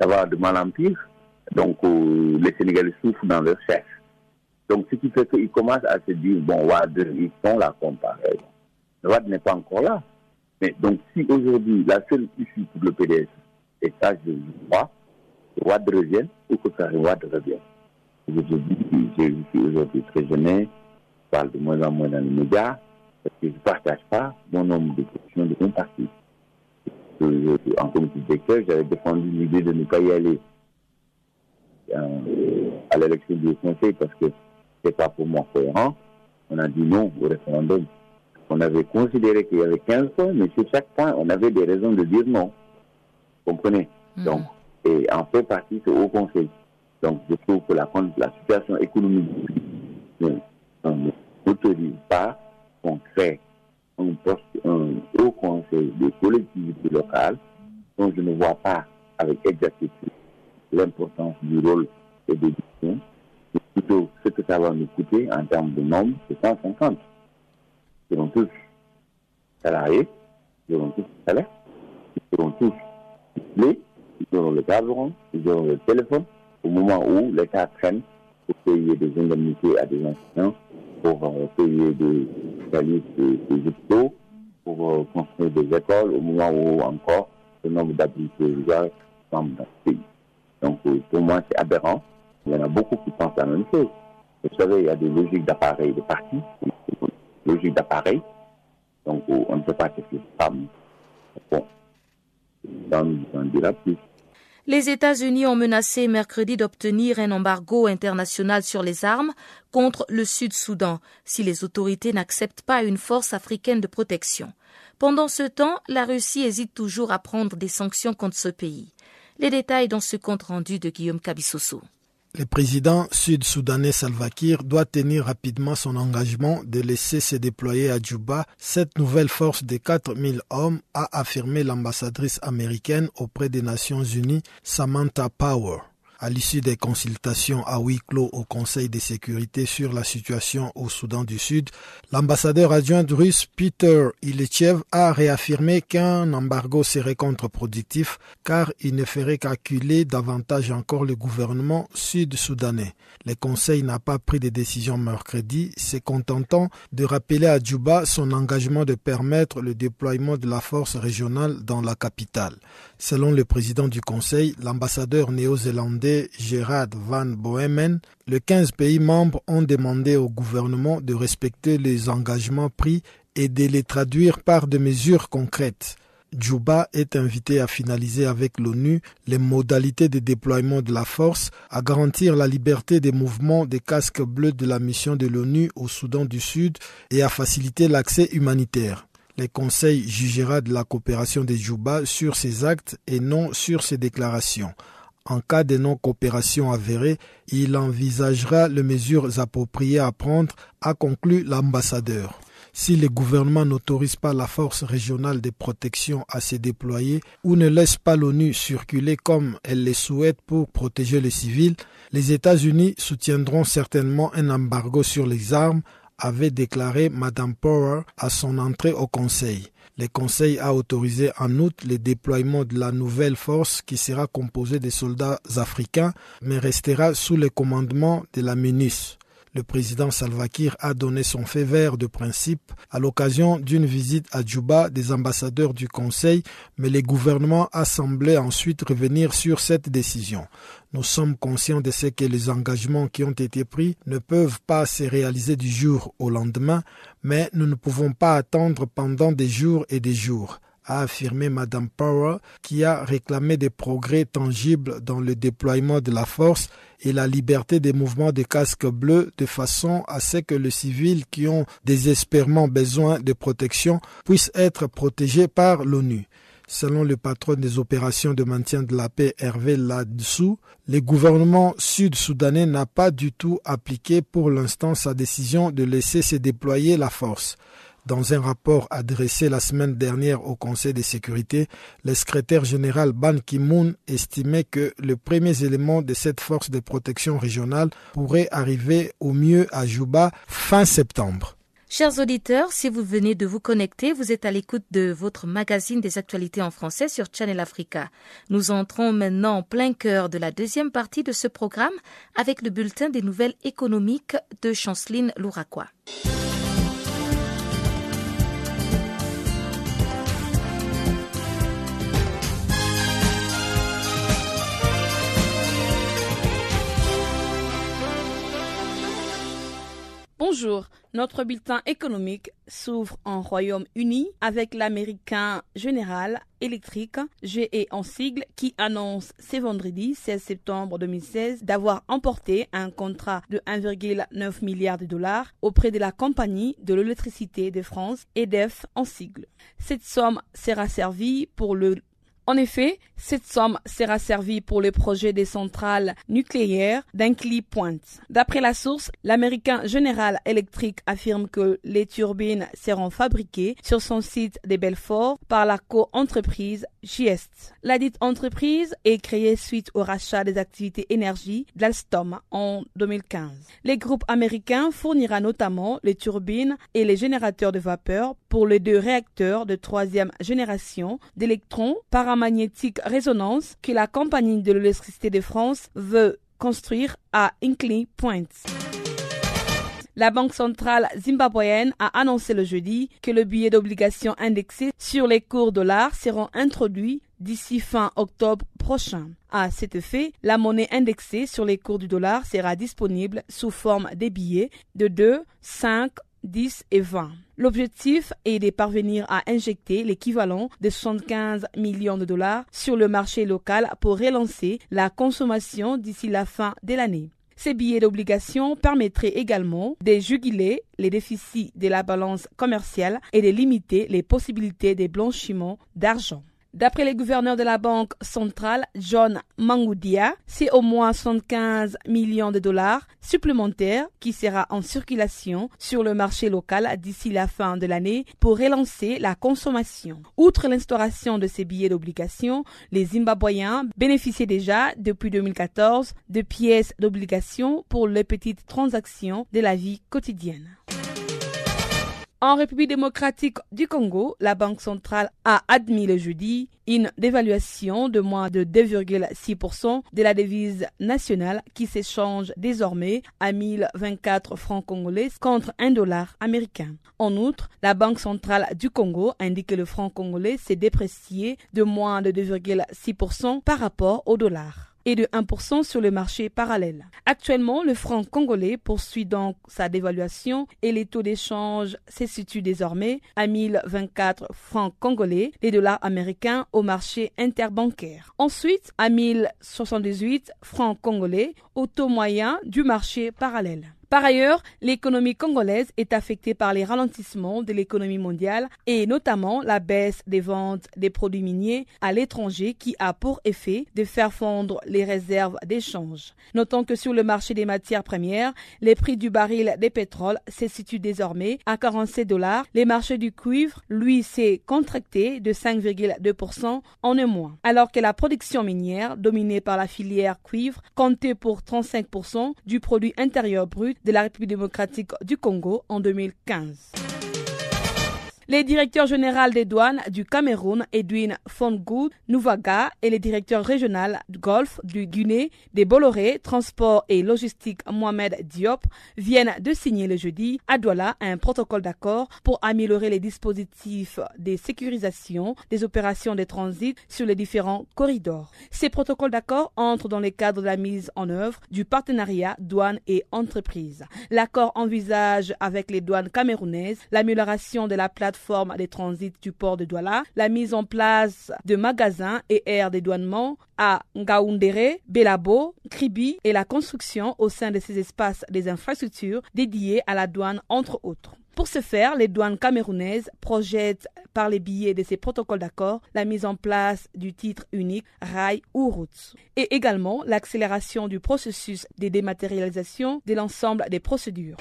ça va de mal en pire. Donc, euh, les Sénégalais souffrent dans leur chef. Donc, ce qui fait qu'ils commencent à se dire, bon, Wad, ils font la comparaison. Wad n'est pas encore là. Mais donc, si aujourd'hui, la seule issue pour le PDS, et ça, je crois, que Wad revienne ou que Karim Wad revienne. Dis, je suis aujourd'hui très gêné, je parle de moins en moins dans les médias, parce que je ne partage pas mon nombre de positions de mon parti. en comité directeur, j'avais défendu l'idée de ne pas y aller euh, à l'élection du conseil parce que ce n'est pas pour moi cohérent. On a dit non au référendum. On avait considéré qu'il y avait 15 points, mais sur chaque point, on avait des raisons de dire non. Vous comprenez? Hmm. Donc, et en fait partie, c'est au conseil. Donc, je trouve que la, la situation économique ne m'autorise pas on crée un poste, un haut conseil des collectivités locales dont je ne vois pas avec exactitude l'importance du rôle et des. C'est plutôt ce que ça va nous coûter en termes de nombre, c'est 150. Ils seront tous salariés, ils auront tous le salaire, ils seront tous les, ils auront le carburant, ils auront le téléphone, au moment où l'État traîne pour payer des indemnités à des anciens, pour euh, payer des services des, hôpitaux, pour euh, construire des écoles au moment où encore le nombre d'habitants semble dans ce pays. Donc pour moi c'est aberrant. Il y en a beaucoup qui pensent la même chose. Vous savez, il y a des logiques d'appareil de parti, logiques d'appareil. Donc on ne sait pas ce que c'est. Bon, on dira plus. Les États-Unis ont menacé mercredi d'obtenir un embargo international sur les armes contre le Sud-Soudan si les autorités n'acceptent pas une force africaine de protection. Pendant ce temps, la Russie hésite toujours à prendre des sanctions contre ce pays. Les détails dans ce compte rendu de Guillaume Kabissoso. Le président sud-soudanais Salva Kiir doit tenir rapidement son engagement de laisser se déployer à Djouba cette nouvelle force de 4000 hommes, a affirmé l'ambassadrice américaine auprès des Nations Unies Samantha Power à l'issue des consultations à huis clos au Conseil de sécurité sur la situation au Soudan du Sud, l'ambassadeur adjoint russe Peter Ilitchev a réaffirmé qu'un embargo serait contre-productif car il ne ferait qu'acculer davantage encore le gouvernement sud-soudanais. Le Conseil n'a pas pris de décision mercredi, se contentant de rappeler à Djouba son engagement de permettre le déploiement de la force régionale dans la capitale. Selon le président du Conseil, l'ambassadeur néo-zélandais Gerard Van Bohemen, les 15 pays membres ont demandé au gouvernement de respecter les engagements pris et de les traduire par des mesures concrètes. Djouba est invité à finaliser avec l'ONU les modalités de déploiement de la force, à garantir la liberté des mouvements des casques bleus de la mission de l'ONU au Soudan du Sud et à faciliter l'accès humanitaire. Le Conseil jugera de la coopération des Djouba sur ses actes et non sur ses déclarations. En cas de non-coopération avérée, il envisagera les mesures appropriées à prendre, a conclu l'ambassadeur. Si le gouvernement n'autorise pas la force régionale de protection à se déployer ou ne laisse pas l'ONU circuler comme elle le souhaite pour protéger les civils, les États-Unis soutiendront certainement un embargo sur les armes avait déclaré Madame Power à son entrée au Conseil. Le Conseil a autorisé en août le déploiement de la nouvelle force qui sera composée de soldats africains mais restera sous le commandement de la MINUS. Le président Salva Kiir a donné son fait vert de principe à l'occasion d'une visite à Djouba des ambassadeurs du Conseil, mais le gouvernement a semblé ensuite revenir sur cette décision. Nous sommes conscients de ce que les engagements qui ont été pris ne peuvent pas se réaliser du jour au lendemain, mais nous ne pouvons pas attendre pendant des jours et des jours a affirmé Madame Power, qui a réclamé des progrès tangibles dans le déploiement de la force et la liberté des mouvements des casques bleus de façon à ce que les civils qui ont désespérément besoin de protection puissent être protégés par l'ONU. Selon le patron des opérations de maintien de la paix Hervé Ladsou, le gouvernement sud-soudanais n'a pas du tout appliqué pour l'instant sa décision de laisser se déployer la force. Dans un rapport adressé la semaine dernière au Conseil de sécurité, le secrétaire général Ban Ki-moon estimait que les premiers éléments de cette force de protection régionale pourraient arriver au mieux à Juba fin septembre. Chers auditeurs, si vous venez de vous connecter, vous êtes à l'écoute de votre magazine des actualités en français sur Channel Africa. Nous entrons maintenant en plein cœur de la deuxième partie de ce programme avec le bulletin des nouvelles économiques de Chanceline Louraquois. Bonjour, notre bulletin économique s'ouvre en Royaume-Uni avec l'américain General Electric, GE en sigle, qui annonce ce vendredi 16 septembre 2016 d'avoir emporté un contrat de 1,9 milliard de dollars auprès de la compagnie de l'électricité de France, EDF en sigle. Cette somme sera servie pour le en effet, cette somme sera servie pour le projet des centrales nucléaires d'Incly Point. D'après la source, l'américain General Electric affirme que les turbines seront fabriquées sur son site de Belfort par la co-entreprise Giest. La dite entreprise est créée suite au rachat des activités énergie d'Alstom en 2015. Les groupes américains fournira notamment les turbines et les générateurs de vapeur pour les deux réacteurs de troisième génération d'électrons par magnétique résonance que la compagnie de l'électricité de France veut construire à Inclay Point. La Banque centrale zimbabwéenne a annoncé le jeudi que le billet d'obligation indexé sur les cours dollars seront introduits d'ici fin octobre prochain. À cet effet, la monnaie indexée sur les cours du dollar sera disponible sous forme des billets de 2, 5, 10 et 20. L'objectif est de parvenir à injecter l'équivalent de 75 millions de dollars sur le marché local pour relancer la consommation d'ici la fin de l'année. Ces billets d'obligation permettraient également de juguler les déficits de la balance commerciale et de limiter les possibilités de blanchiment d'argent. D'après le gouverneur de la Banque centrale, John Mangoudia, c'est au moins 75 millions de dollars supplémentaires qui sera en circulation sur le marché local d'ici la fin de l'année pour relancer la consommation. Outre l'instauration de ces billets d'obligation, les Zimbabwéens bénéficiaient déjà depuis 2014 de pièces d'obligation pour les petites transactions de la vie quotidienne. En République démocratique du Congo, la Banque centrale a admis le jeudi une dévaluation de moins de 2,6% de la devise nationale qui s'échange désormais à 1024 francs congolais contre un dollar américain. En outre, la Banque centrale du Congo indique que le franc congolais s'est déprécié de moins de 2,6% par rapport au dollar et de 1% sur le marché parallèle. Actuellement, le franc congolais poursuit donc sa dévaluation et les taux d'échange se situent désormais à 1024 francs congolais, les dollars américains au marché interbancaire. Ensuite, à 1078 francs congolais au taux moyen du marché parallèle. Par ailleurs, l'économie congolaise est affectée par les ralentissements de l'économie mondiale et notamment la baisse des ventes des produits miniers à l'étranger qui a pour effet de faire fondre les réserves d'échange. Notons que sur le marché des matières premières, les prix du baril des pétroles se situent désormais à 47 dollars. Les marchés du cuivre, lui, s'est contracté de 5,2% en un mois, alors que la production minière, dominée par la filière cuivre, comptait pour 35% du produit intérieur brut de la République démocratique du Congo en 2015. Les directeurs généraux des douanes du Cameroun, Edwin Fongoud Nouvaga, et le directeur régional du Golfe du Guinée, des Bolloré, Transport et Logistique Mohamed Diop, viennent de signer le jeudi à Douala un protocole d'accord pour améliorer les dispositifs de sécurisation des opérations de transit sur les différents corridors. Ces protocoles d'accord entrent dans le cadre de la mise en œuvre du partenariat douane et entreprise. L'accord envisage avec les douanes camerounaises l'amélioration de la plateforme forme des transits du port de Douala, la mise en place de magasins et aires dédouanement à Ngaoundéré, Belabo, Kribi et la construction au sein de ces espaces des infrastructures dédiées à la douane entre autres. Pour ce faire, les douanes camerounaises projettent par les billets de ces protocoles d'accord la mise en place du titre unique rail ou routes et également l'accélération du processus de dématérialisation de l'ensemble des procédures.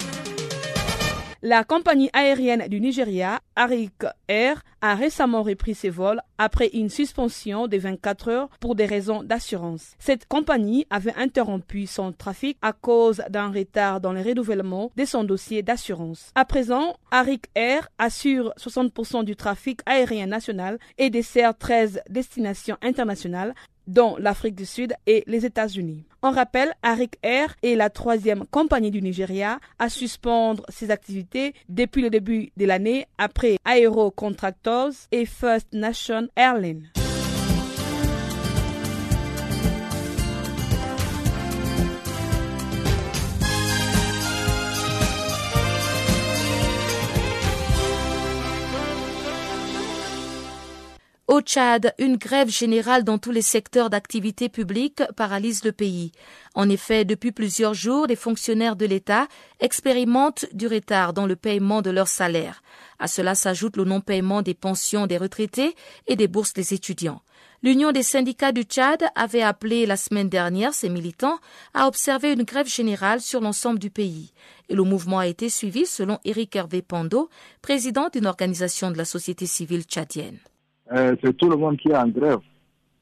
La compagnie aérienne du Nigeria, Arik Air, a récemment repris ses vols après une suspension de 24 heures pour des raisons d'assurance. Cette compagnie avait interrompu son trafic à cause d'un retard dans le renouvellement de son dossier d'assurance. À présent, Arik Air assure 60% du trafic aérien national et dessert 13 destinations internationales dont l'Afrique du Sud et les États-Unis. On rappelle, Arik Air est la troisième compagnie du Nigeria à suspendre ses activités depuis le début de l'année après Aero Contractors et First Nation Airlines. Au Tchad, une grève générale dans tous les secteurs d'activité publique paralyse le pays. En effet, depuis plusieurs jours, les fonctionnaires de l'État expérimentent du retard dans le paiement de leurs salaires. À cela s'ajoute le non-paiement des pensions des retraités et des bourses des étudiants. L'Union des syndicats du Tchad avait appelé la semaine dernière ses militants à observer une grève générale sur l'ensemble du pays. Et le mouvement a été suivi selon Eric Hervé Pando, président d'une organisation de la société civile tchadienne. Euh, c'est tout le monde qui est en grève,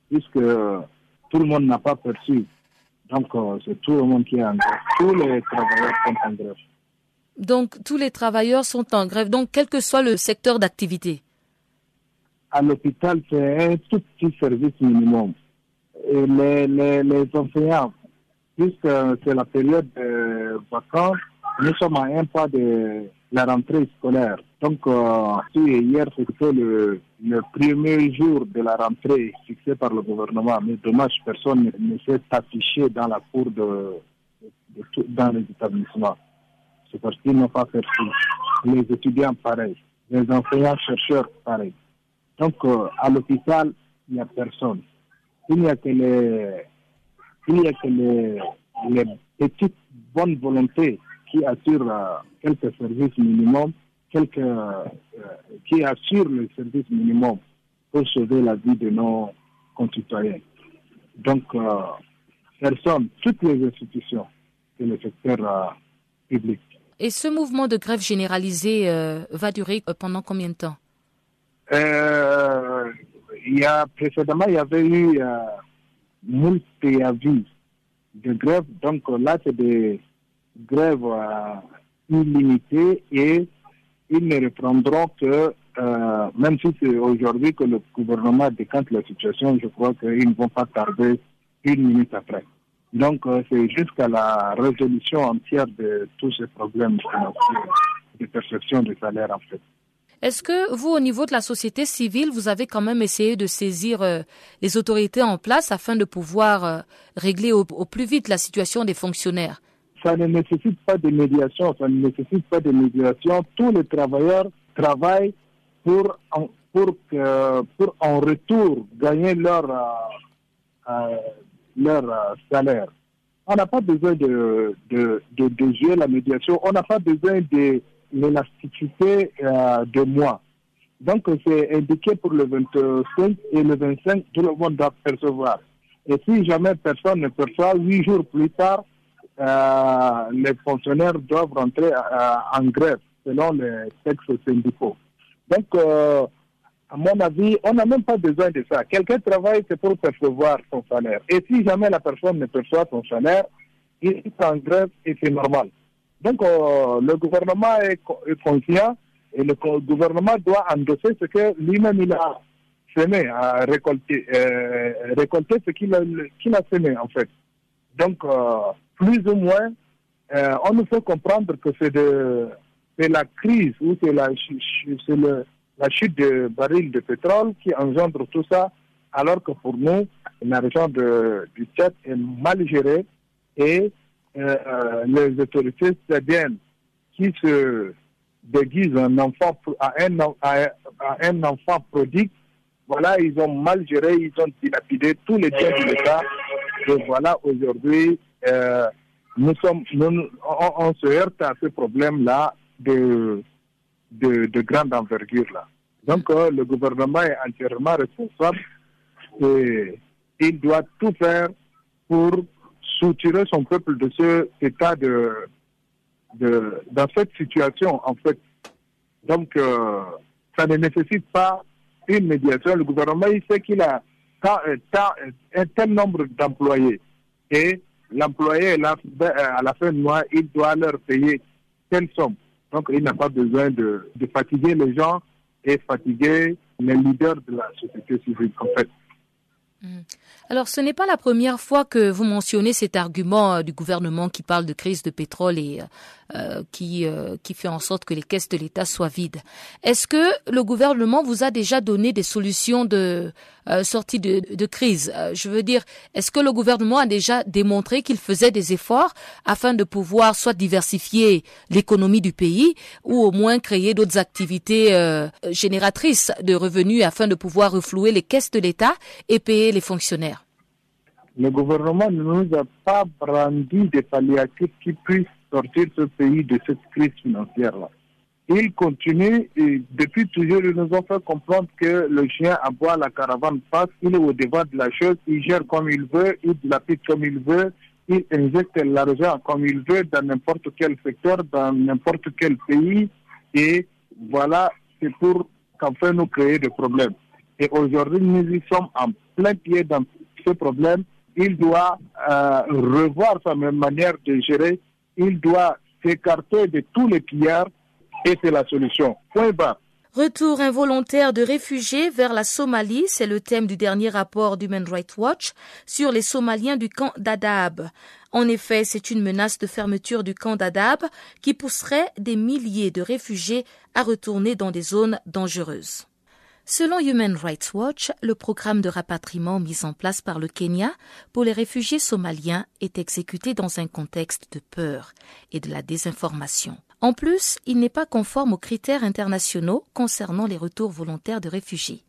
puisque tout le monde n'a pas perçu. Donc, euh, c'est tout le monde qui est en grève. Tous les travailleurs sont en grève. Donc, tous les travailleurs sont en grève, donc quel que soit le secteur d'activité À l'hôpital, c'est un tout petit service minimum. Et les, les, les enseignants, puisque c'est la période de vacances, nous sommes à un pas de la rentrée scolaire. Donc, euh, hier, c'était le, premier jour de la rentrée fixé par le gouvernement. Mais dommage, personne ne s'est affiché dans la cour de, dans les établissements. C'est parce qu'ils n'ont pas fait Les étudiants, pareil. Les enseignants, chercheurs, pareil. Donc, euh, à l'hôpital, il n'y a personne. Il n'y a que les, il y a que les, les petites bonnes volontés qui assurent euh, quelques services minimums, quelques, euh, qui assurent le service minimum pour sauver la vie de nos concitoyens. Donc, personne, toutes les institutions et le secteur public et ce mouvement de grève généralisée euh, va durer euh, pendant combien de temps? Euh, il y a, Précédemment, il y avait eu euh, moult préavis de grève. Donc là, c'est des grèves illimitées et ils ne reprendront que, même si c'est aujourd'hui que le gouvernement décante la situation, je crois qu'ils ne vont pas tarder une minute après. Donc, euh, c'est jusqu'à la résolution entière de tous ces problèmes de perception des salaires, en fait. Est-ce que vous, au niveau de la société civile, vous avez quand même essayé de saisir euh, les autorités en place afin de pouvoir euh, régler au, plus vite la situation des fonctionnaires? Ça ne nécessite pas de médiation, ça ne nécessite pas de médiation. Tous les travailleurs travaillent pour en, pour pour en retour gagner leur leur euh, salaire. On n'a pas besoin de, de, de, jouer la médiation, on n'a pas besoin de l'élasticité euh, de moi. Donc, c'est indiqué pour le 25 et le 25, tout le monde doit percevoir. Et si jamais personne ne perçoit, huit jours plus tard, euh, les fonctionnaires doivent rentrer en grève selon les textes syndicaux. Donc, à mon avis, on n'a même pas besoin de ça. Quelqu'un travaille, c'est pour percevoir son salaire. Et si jamais la personne ne perçoit son salaire, il est en grève et c'est normal. Donc, euh, le gouvernement est, conscient et le gouvernement doit endosser ce que lui-même il a semé, à récolter, euh, récolter ce qu'il a, qu'il a semé en fait. Donc, euh, plus ou moins, on nous fait comprendre que c'est de, la crise ou c'est la, le, la chute de barils de pétrole qui engendre tout ça, alors que pour nous, la région de, du Tchad est mal gérée et euh, les autorités tchadiennes qui se déguisent un enfant, à, un, à, un enfant prodigue, voilà, ils ont mal géré, ils ont dilapidé tous les biens de l'État. Et voilà, aujourd'hui, euh, nous sommes, nous, on, se heurte à ce problème-là de de, grande envergure là. Donc euh, le gouvernement est entièrement responsable et il doit tout faire pour soutirer son peuple de ce état de, de dans cette situation en fait. Donc euh, ça ne nécessite pas une médiation. Le gouvernement il sait qu'il a un tel nombre d'employés et l'employé à la fin du mois il doit leur payer telle somme. Donc, il n'a pas besoin de, fatiguer les gens et fatiguer les leaders de la société civile, en fait. Mm. Alors, ce n'est pas la première fois que vous mentionnez cet argument euh, du gouvernement qui parle de crise de pétrole et euh, euh, qui fait en sorte que les caisses de l'État soient vides. Est-ce que le gouvernement vous a déjà donné des solutions de sortie de, crise Je veux dire, est-ce que le gouvernement a déjà démontré qu'il faisait des efforts afin de pouvoir soit diversifier l'économie du pays ou au moins créer d'autres activités génératrices de revenus afin de pouvoir reflouer les caisses de l'État et payer les fonctionnaires? Le gouvernement ne nous a pas brandi des palliatifs qui puissent sortir ce pays de cette crise financière-là. Il continue, et depuis toujours, ils nous ont fait comprendre que le chien aboie, la caravane passe, il est au devant de la chose, il gère comme il veut, il dilapide comme il veut, il injecte l'argent comme il veut dans n'importe quel secteur, dans n'importe quel pays, et voilà, c'est pour qu'enfin nous créer des problèmes. Et aujourd'hui, nous y sommes en plein pied dans ce problème. Il doit euh, revoir sa manière de gérer. Il doit s'écarter de tous les pillards et c'est la solution. Retour involontaire de réfugiés vers la Somalie, c'est le thème du dernier rapport d'Human Rights Watch sur les Somaliens du camp d'Adab. En effet, c'est une menace de fermeture du camp d'Adab qui pousserait des milliers de réfugiés à retourner dans des zones dangereuses. Selon Human Rights Watch, le programme de rapatriement mis en place par le Kenya pour les réfugiés somaliens est exécuté dans un contexte de peur et de la désinformation. En plus, il n'est pas conforme aux critères internationaux concernant les retours volontaires de réfugiés.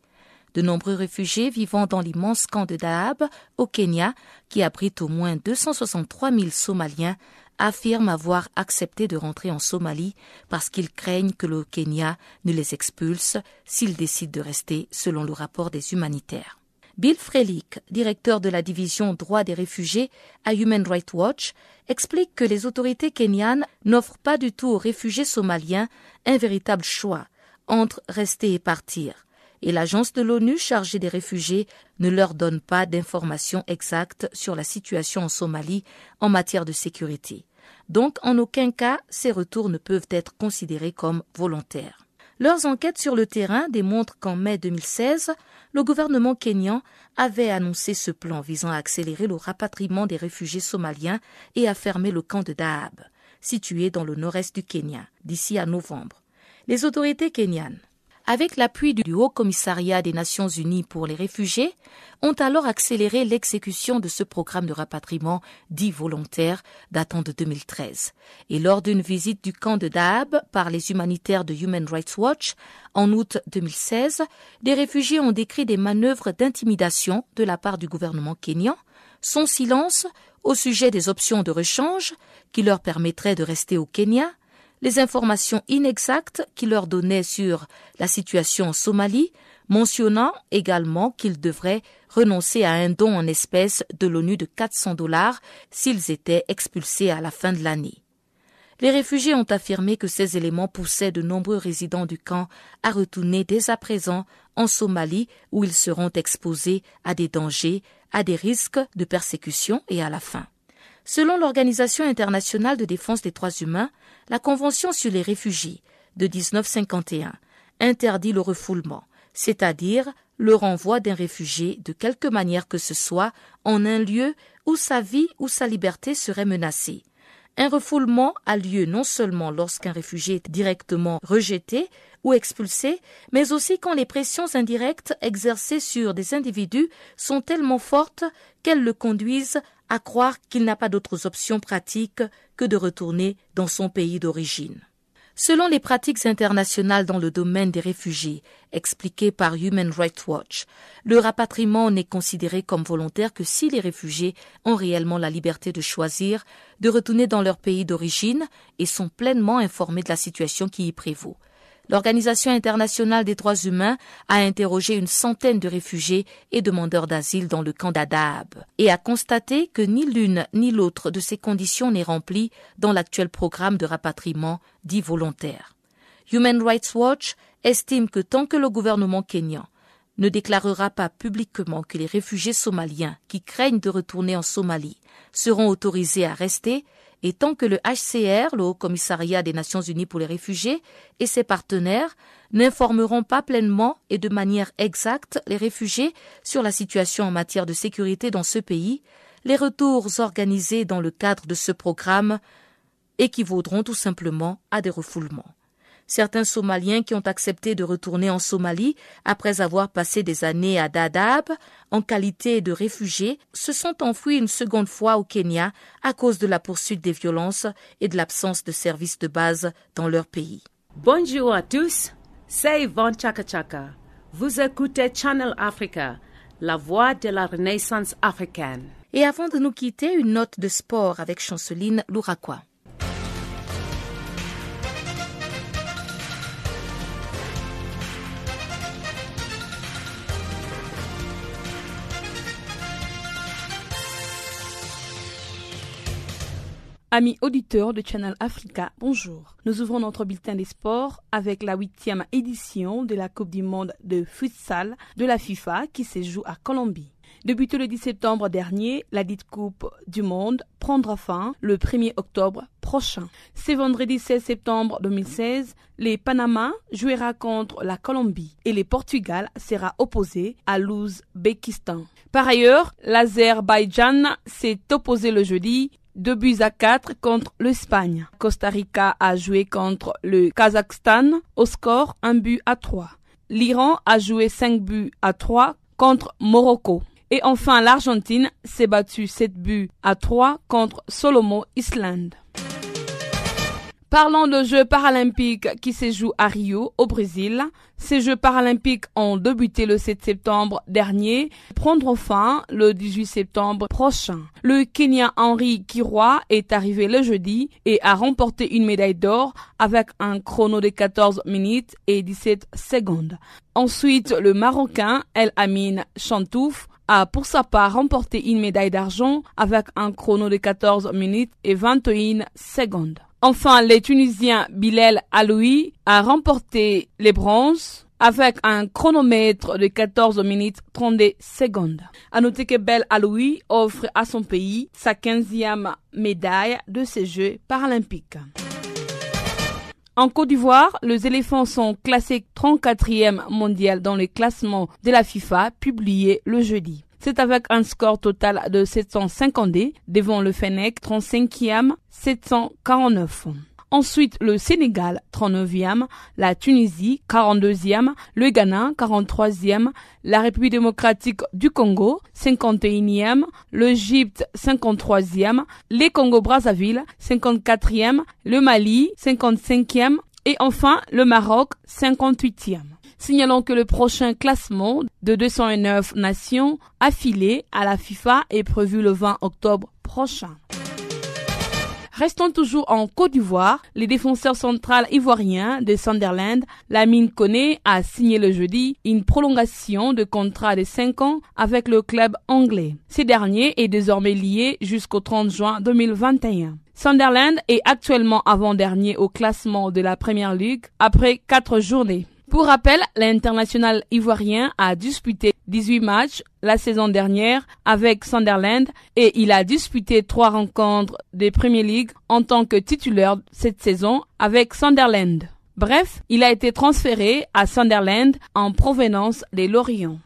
De nombreux réfugiés vivant dans l'immense camp de Dahab au Kenya, qui abrite au moins 263 000 Somaliens, affirment avoir accepté de rentrer en Somalie parce qu'ils craignent que le Kenya ne les expulse s'ils décident de rester, selon le rapport des humanitaires. Bill Frelich, directeur de la division droits des réfugiés à Human Rights Watch, explique que les autorités kenyanes n'offrent pas du tout aux réfugiés somaliens un véritable choix entre rester et partir. Et l'agence de l'ONU chargée des réfugiés ne leur donne pas d'informations exactes sur la situation en Somalie en matière de sécurité. Donc, en aucun cas, ces retours ne peuvent être considérés comme volontaires. Leurs enquêtes sur le terrain démontrent qu'en mai 2016, le gouvernement kényan avait annoncé ce plan visant à accélérer le rapatriement des réfugiés somaliens et à fermer le camp de Dahab, situé dans le nord-est du Kenya, d'ici à novembre. Les autorités kenyanes avec l'appui du Haut Commissariat des Nations Unies pour les réfugiés, ont alors accéléré l'exécution de ce programme de rapatriement dit volontaire datant de 2013. Et lors d'une visite du camp de Dahab par les humanitaires de Human Rights Watch en août 2016, des réfugiés ont décrit des manœuvres d'intimidation de la part du gouvernement kényan, son silence au sujet des options de rechange qui leur permettraient de rester au Kenya, les informations inexactes qu'il leur donnait sur la situation en Somalie, mentionnant également qu'ils devraient renoncer à un don en espèces de l'ONU de 400 dollars s'ils étaient expulsés à la fin de l'année. Les réfugiés ont affirmé que ces éléments poussaient de nombreux résidents du camp à retourner dès à présent en Somalie où ils seront exposés à des dangers, à des risques de persécution et à la faim. Selon l'Organisation internationale de défense des droits humains, la Convention sur les réfugiés de 1951 interdit le refoulement, c'est-à-dire le renvoi d'un réfugié de quelque manière que ce soit en un lieu où sa vie ou sa liberté serait menacée. Un refoulement a lieu non seulement lorsqu'un réfugié est directement rejeté ou expulsé, mais aussi quand les pressions indirectes exercées sur des individus sont tellement fortes qu'elles le conduisent à croire qu'il n'a pas d'autres options pratiques que de retourner dans son pays d'origine. Selon les pratiques internationales dans le domaine des réfugiés, expliquées par Human Rights Watch, le rapatriement n'est considéré comme volontaire que si les réfugiés ont réellement la liberté de choisir de retourner dans leur pays d'origine et sont pleinement informés de la situation qui y prévaut. L'Organisation internationale des droits humains a interrogé une centaine de réfugiés et demandeurs d'asile dans le camp d'Adab et a constaté que ni l'une ni l'autre de ces conditions n'est remplie dans l'actuel programme de rapatriement dit volontaire. Human Rights Watch estime que tant que le gouvernement kényan ne déclarera pas publiquement que les réfugiés somaliens qui craignent de retourner en Somalie seront autorisés à rester, et tant que le HCR, le Haut Commissariat des Nations Unies pour les réfugiés, et ses partenaires n'informeront pas pleinement et de manière exacte les réfugiés sur la situation en matière de sécurité dans ce pays, les retours organisés dans le cadre de ce programme équivaudront tout simplement à des refoulements. Certains Somaliens qui ont accepté de retourner en Somalie après avoir passé des années à Dadaab en qualité de réfugiés se sont enfouis une seconde fois au Kenya à cause de la poursuite des violences et de l'absence de services de base dans leur pays. Bonjour à tous, c'est Yvonne Chaka Chaka. Vous écoutez Channel Africa, la voix de la renaissance africaine. Et avant de nous quitter, une note de sport avec Chanceline Louraquois. Amis auditeurs de Channel Africa, bonjour. Nous ouvrons notre bulletin des sports avec la huitième édition de la Coupe du monde de futsal de la FIFA qui se joue à Colombie. Débutée le 10 septembre dernier, la dite Coupe du Monde prendra fin le 1er octobre prochain. Ce vendredi 16 septembre 2016, les Panama jouera contre la Colombie et le Portugal sera opposé à l'Ouzbékistan. Par ailleurs, l'Azerbaïdjan s'est opposé le jeudi 2 buts à 4 contre l'Espagne. Costa Rica a joué contre le Kazakhstan au score 1 but à 3. L'Iran a joué 5 buts à 3 contre Morocco. Et enfin, l'Argentine s'est battue 7 buts à 3 contre Solomo Island. Parlons de Jeux paralympiques qui se jouent à Rio, au Brésil. Ces Jeux paralympiques ont débuté le 7 septembre dernier, prendront fin le 18 septembre prochain. Le Kenyan Henri Kirwa est arrivé le jeudi et a remporté une médaille d'or avec un chrono de 14 minutes et 17 secondes. Ensuite, le Marocain El Amin Chantouf a pour sa part remporté une médaille d'argent avec un chrono de 14 minutes et 21 secondes. Enfin, le Tunisien Bilal Aloui a remporté les bronzes avec un chronomètre de 14 minutes 32 secondes. À noter que Bel Aloui offre à son pays sa 15e médaille de ces Jeux paralympiques. En Côte d'Ivoire, les éléphants sont classés 34e mondial dans le classement de la FIFA publié le jeudi. C'est avec un score total de 750 devant le Fennec 35e 749. Ensuite, le Sénégal, 39e, la Tunisie, 42e, le Ghana, 43e, la République démocratique du Congo, 51e, l'Égypte, 53e, les Congo-Brazzaville, 54e, le Mali, 55e, et enfin le Maroc, 58e. Signalons que le prochain classement de 209 nations affiliées à la FIFA est prévu le 20 octobre prochain. Restons toujours en Côte d'Ivoire. Les défenseurs central ivoiriens de Sunderland, Lamine Koné, a signé le jeudi une prolongation de contrat de 5 ans avec le club anglais. Ce dernier est désormais lié jusqu'au 30 juin 2021. Sunderland est actuellement avant-dernier au classement de la Premier League après 4 journées. Pour rappel, l'international ivoirien a disputé 18 matchs la saison dernière avec Sunderland et il a disputé trois rencontres de Premier League en tant que titulaire cette saison avec Sunderland. Bref, il a été transféré à Sunderland en provenance des Lorient.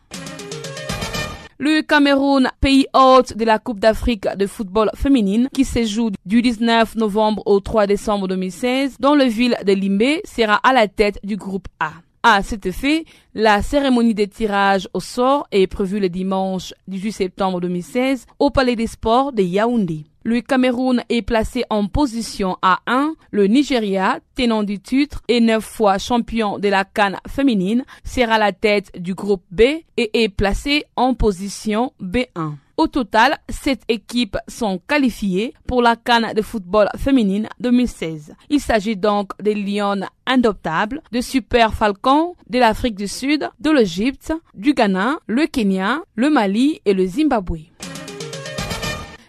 Le Cameroun, pays hôte de la Coupe d'Afrique de football féminine, qui se joue du 19 novembre au 3 décembre 2016 dans le ville de Limbé, sera à la tête du groupe A. À cet effet, la cérémonie de tirage au sort est prévue le dimanche 18 septembre 2016 au Palais des Sports de Yaoundé. Le Cameroun est placé en position A1. Le Nigeria, tenant du titre et neuf fois champion de la Cannes féminine, sera la tête du groupe B et est placé en position B1. Au total, sept équipes sont qualifiées pour la Cannes de football féminine 2016. Il s'agit donc des Lions indoptables, de Super Falcons, de l'Afrique du Sud, de l'Égypte, du Ghana, le Kenya, le Mali et le Zimbabwe.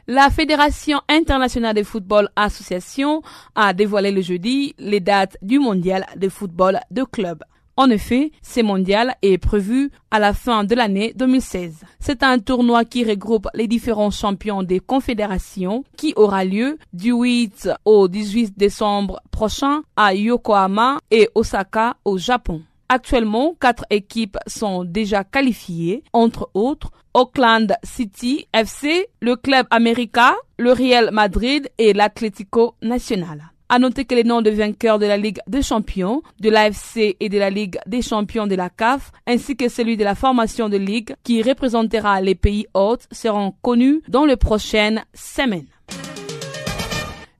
La Fédération internationale de football association a dévoilé le jeudi les dates du mondial de football de club. En effet, ce mondial est prévu à la fin de l'année 2016. C'est un tournoi qui regroupe les différents champions des confédérations qui aura lieu du 8 au 18 décembre prochain à Yokohama et Osaka au Japon. Actuellement, quatre équipes sont déjà qualifiées, entre autres Auckland City FC, le Club América, le Real Madrid et l'Atlético Nacional. À noter que les noms de vainqueurs de la Ligue des champions, de l'AFC et de la Ligue des champions de la CAF, ainsi que celui de la formation de ligue qui représentera les pays hôtes seront connus dans les prochaines semaines.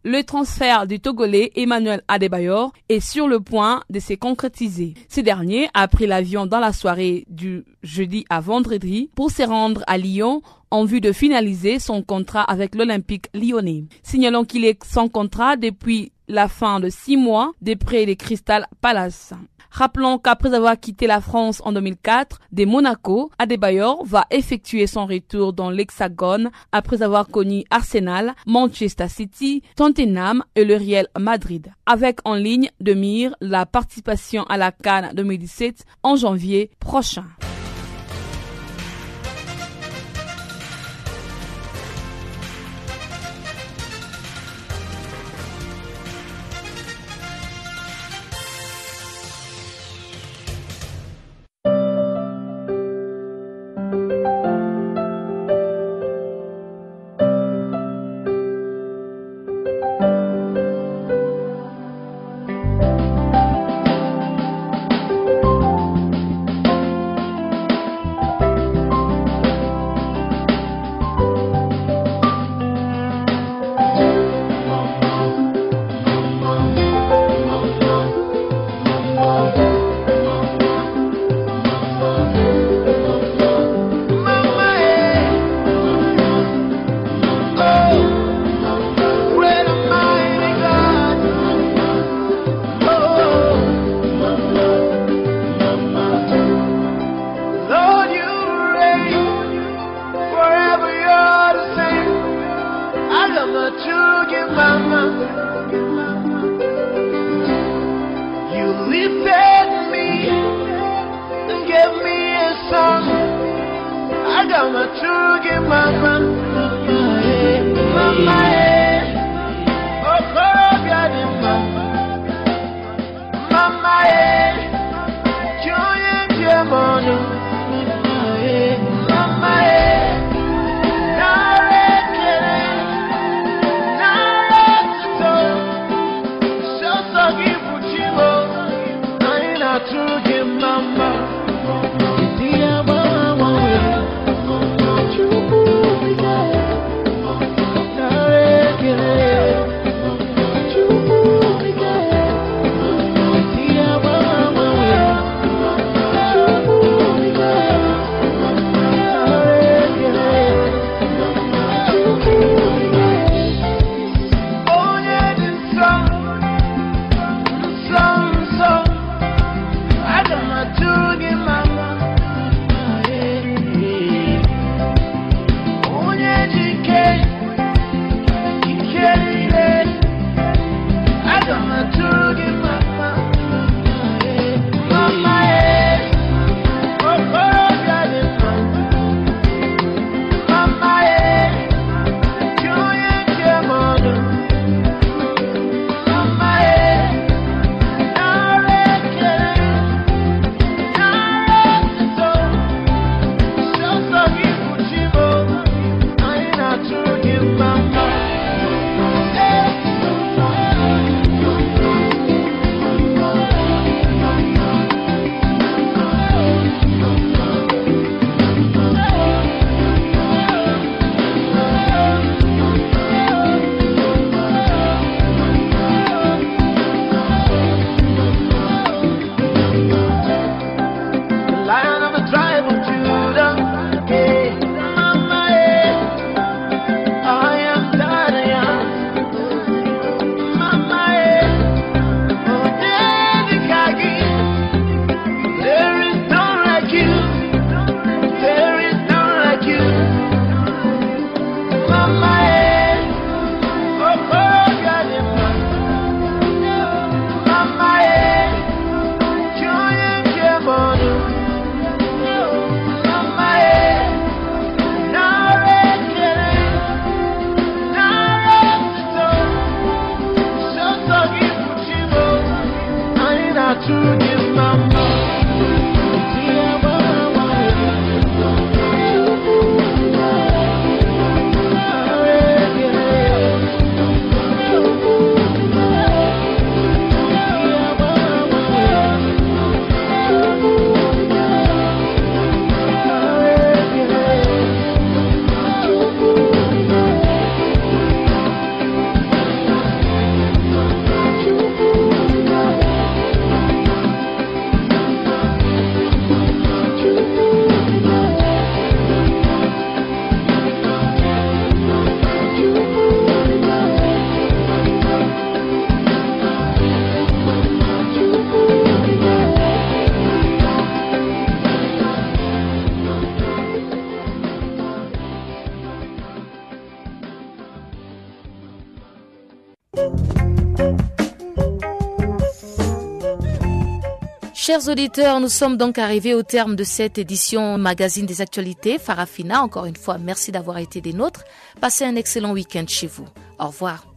Le transfert du Togolais Emmanuel Adebayor est sur le point de se concrétiser. Ce dernier a pris l'avion dans la soirée du jeudi à vendredi pour se rendre à Lyon en vue de finaliser son contrat avec l'Olympique lyonnais. Signalons qu'il est sans contrat depuis la fin de six mois des prêts des Crystal Palace. Rappelons qu'après avoir quitté la France en 2004, des Monaco, Adebayor va effectuer son retour dans l'Hexagone après avoir connu Arsenal, Manchester City, Tottenham et le Real Madrid, avec en ligne de mire la participation à la Cannes 2017 en janvier prochain. Chers auditeurs, nous sommes donc arrivés au terme de cette édition Magazine des Actualités. Farafina, encore une fois, merci d'avoir été des nôtres. Passez un excellent week-end chez vous. Au revoir.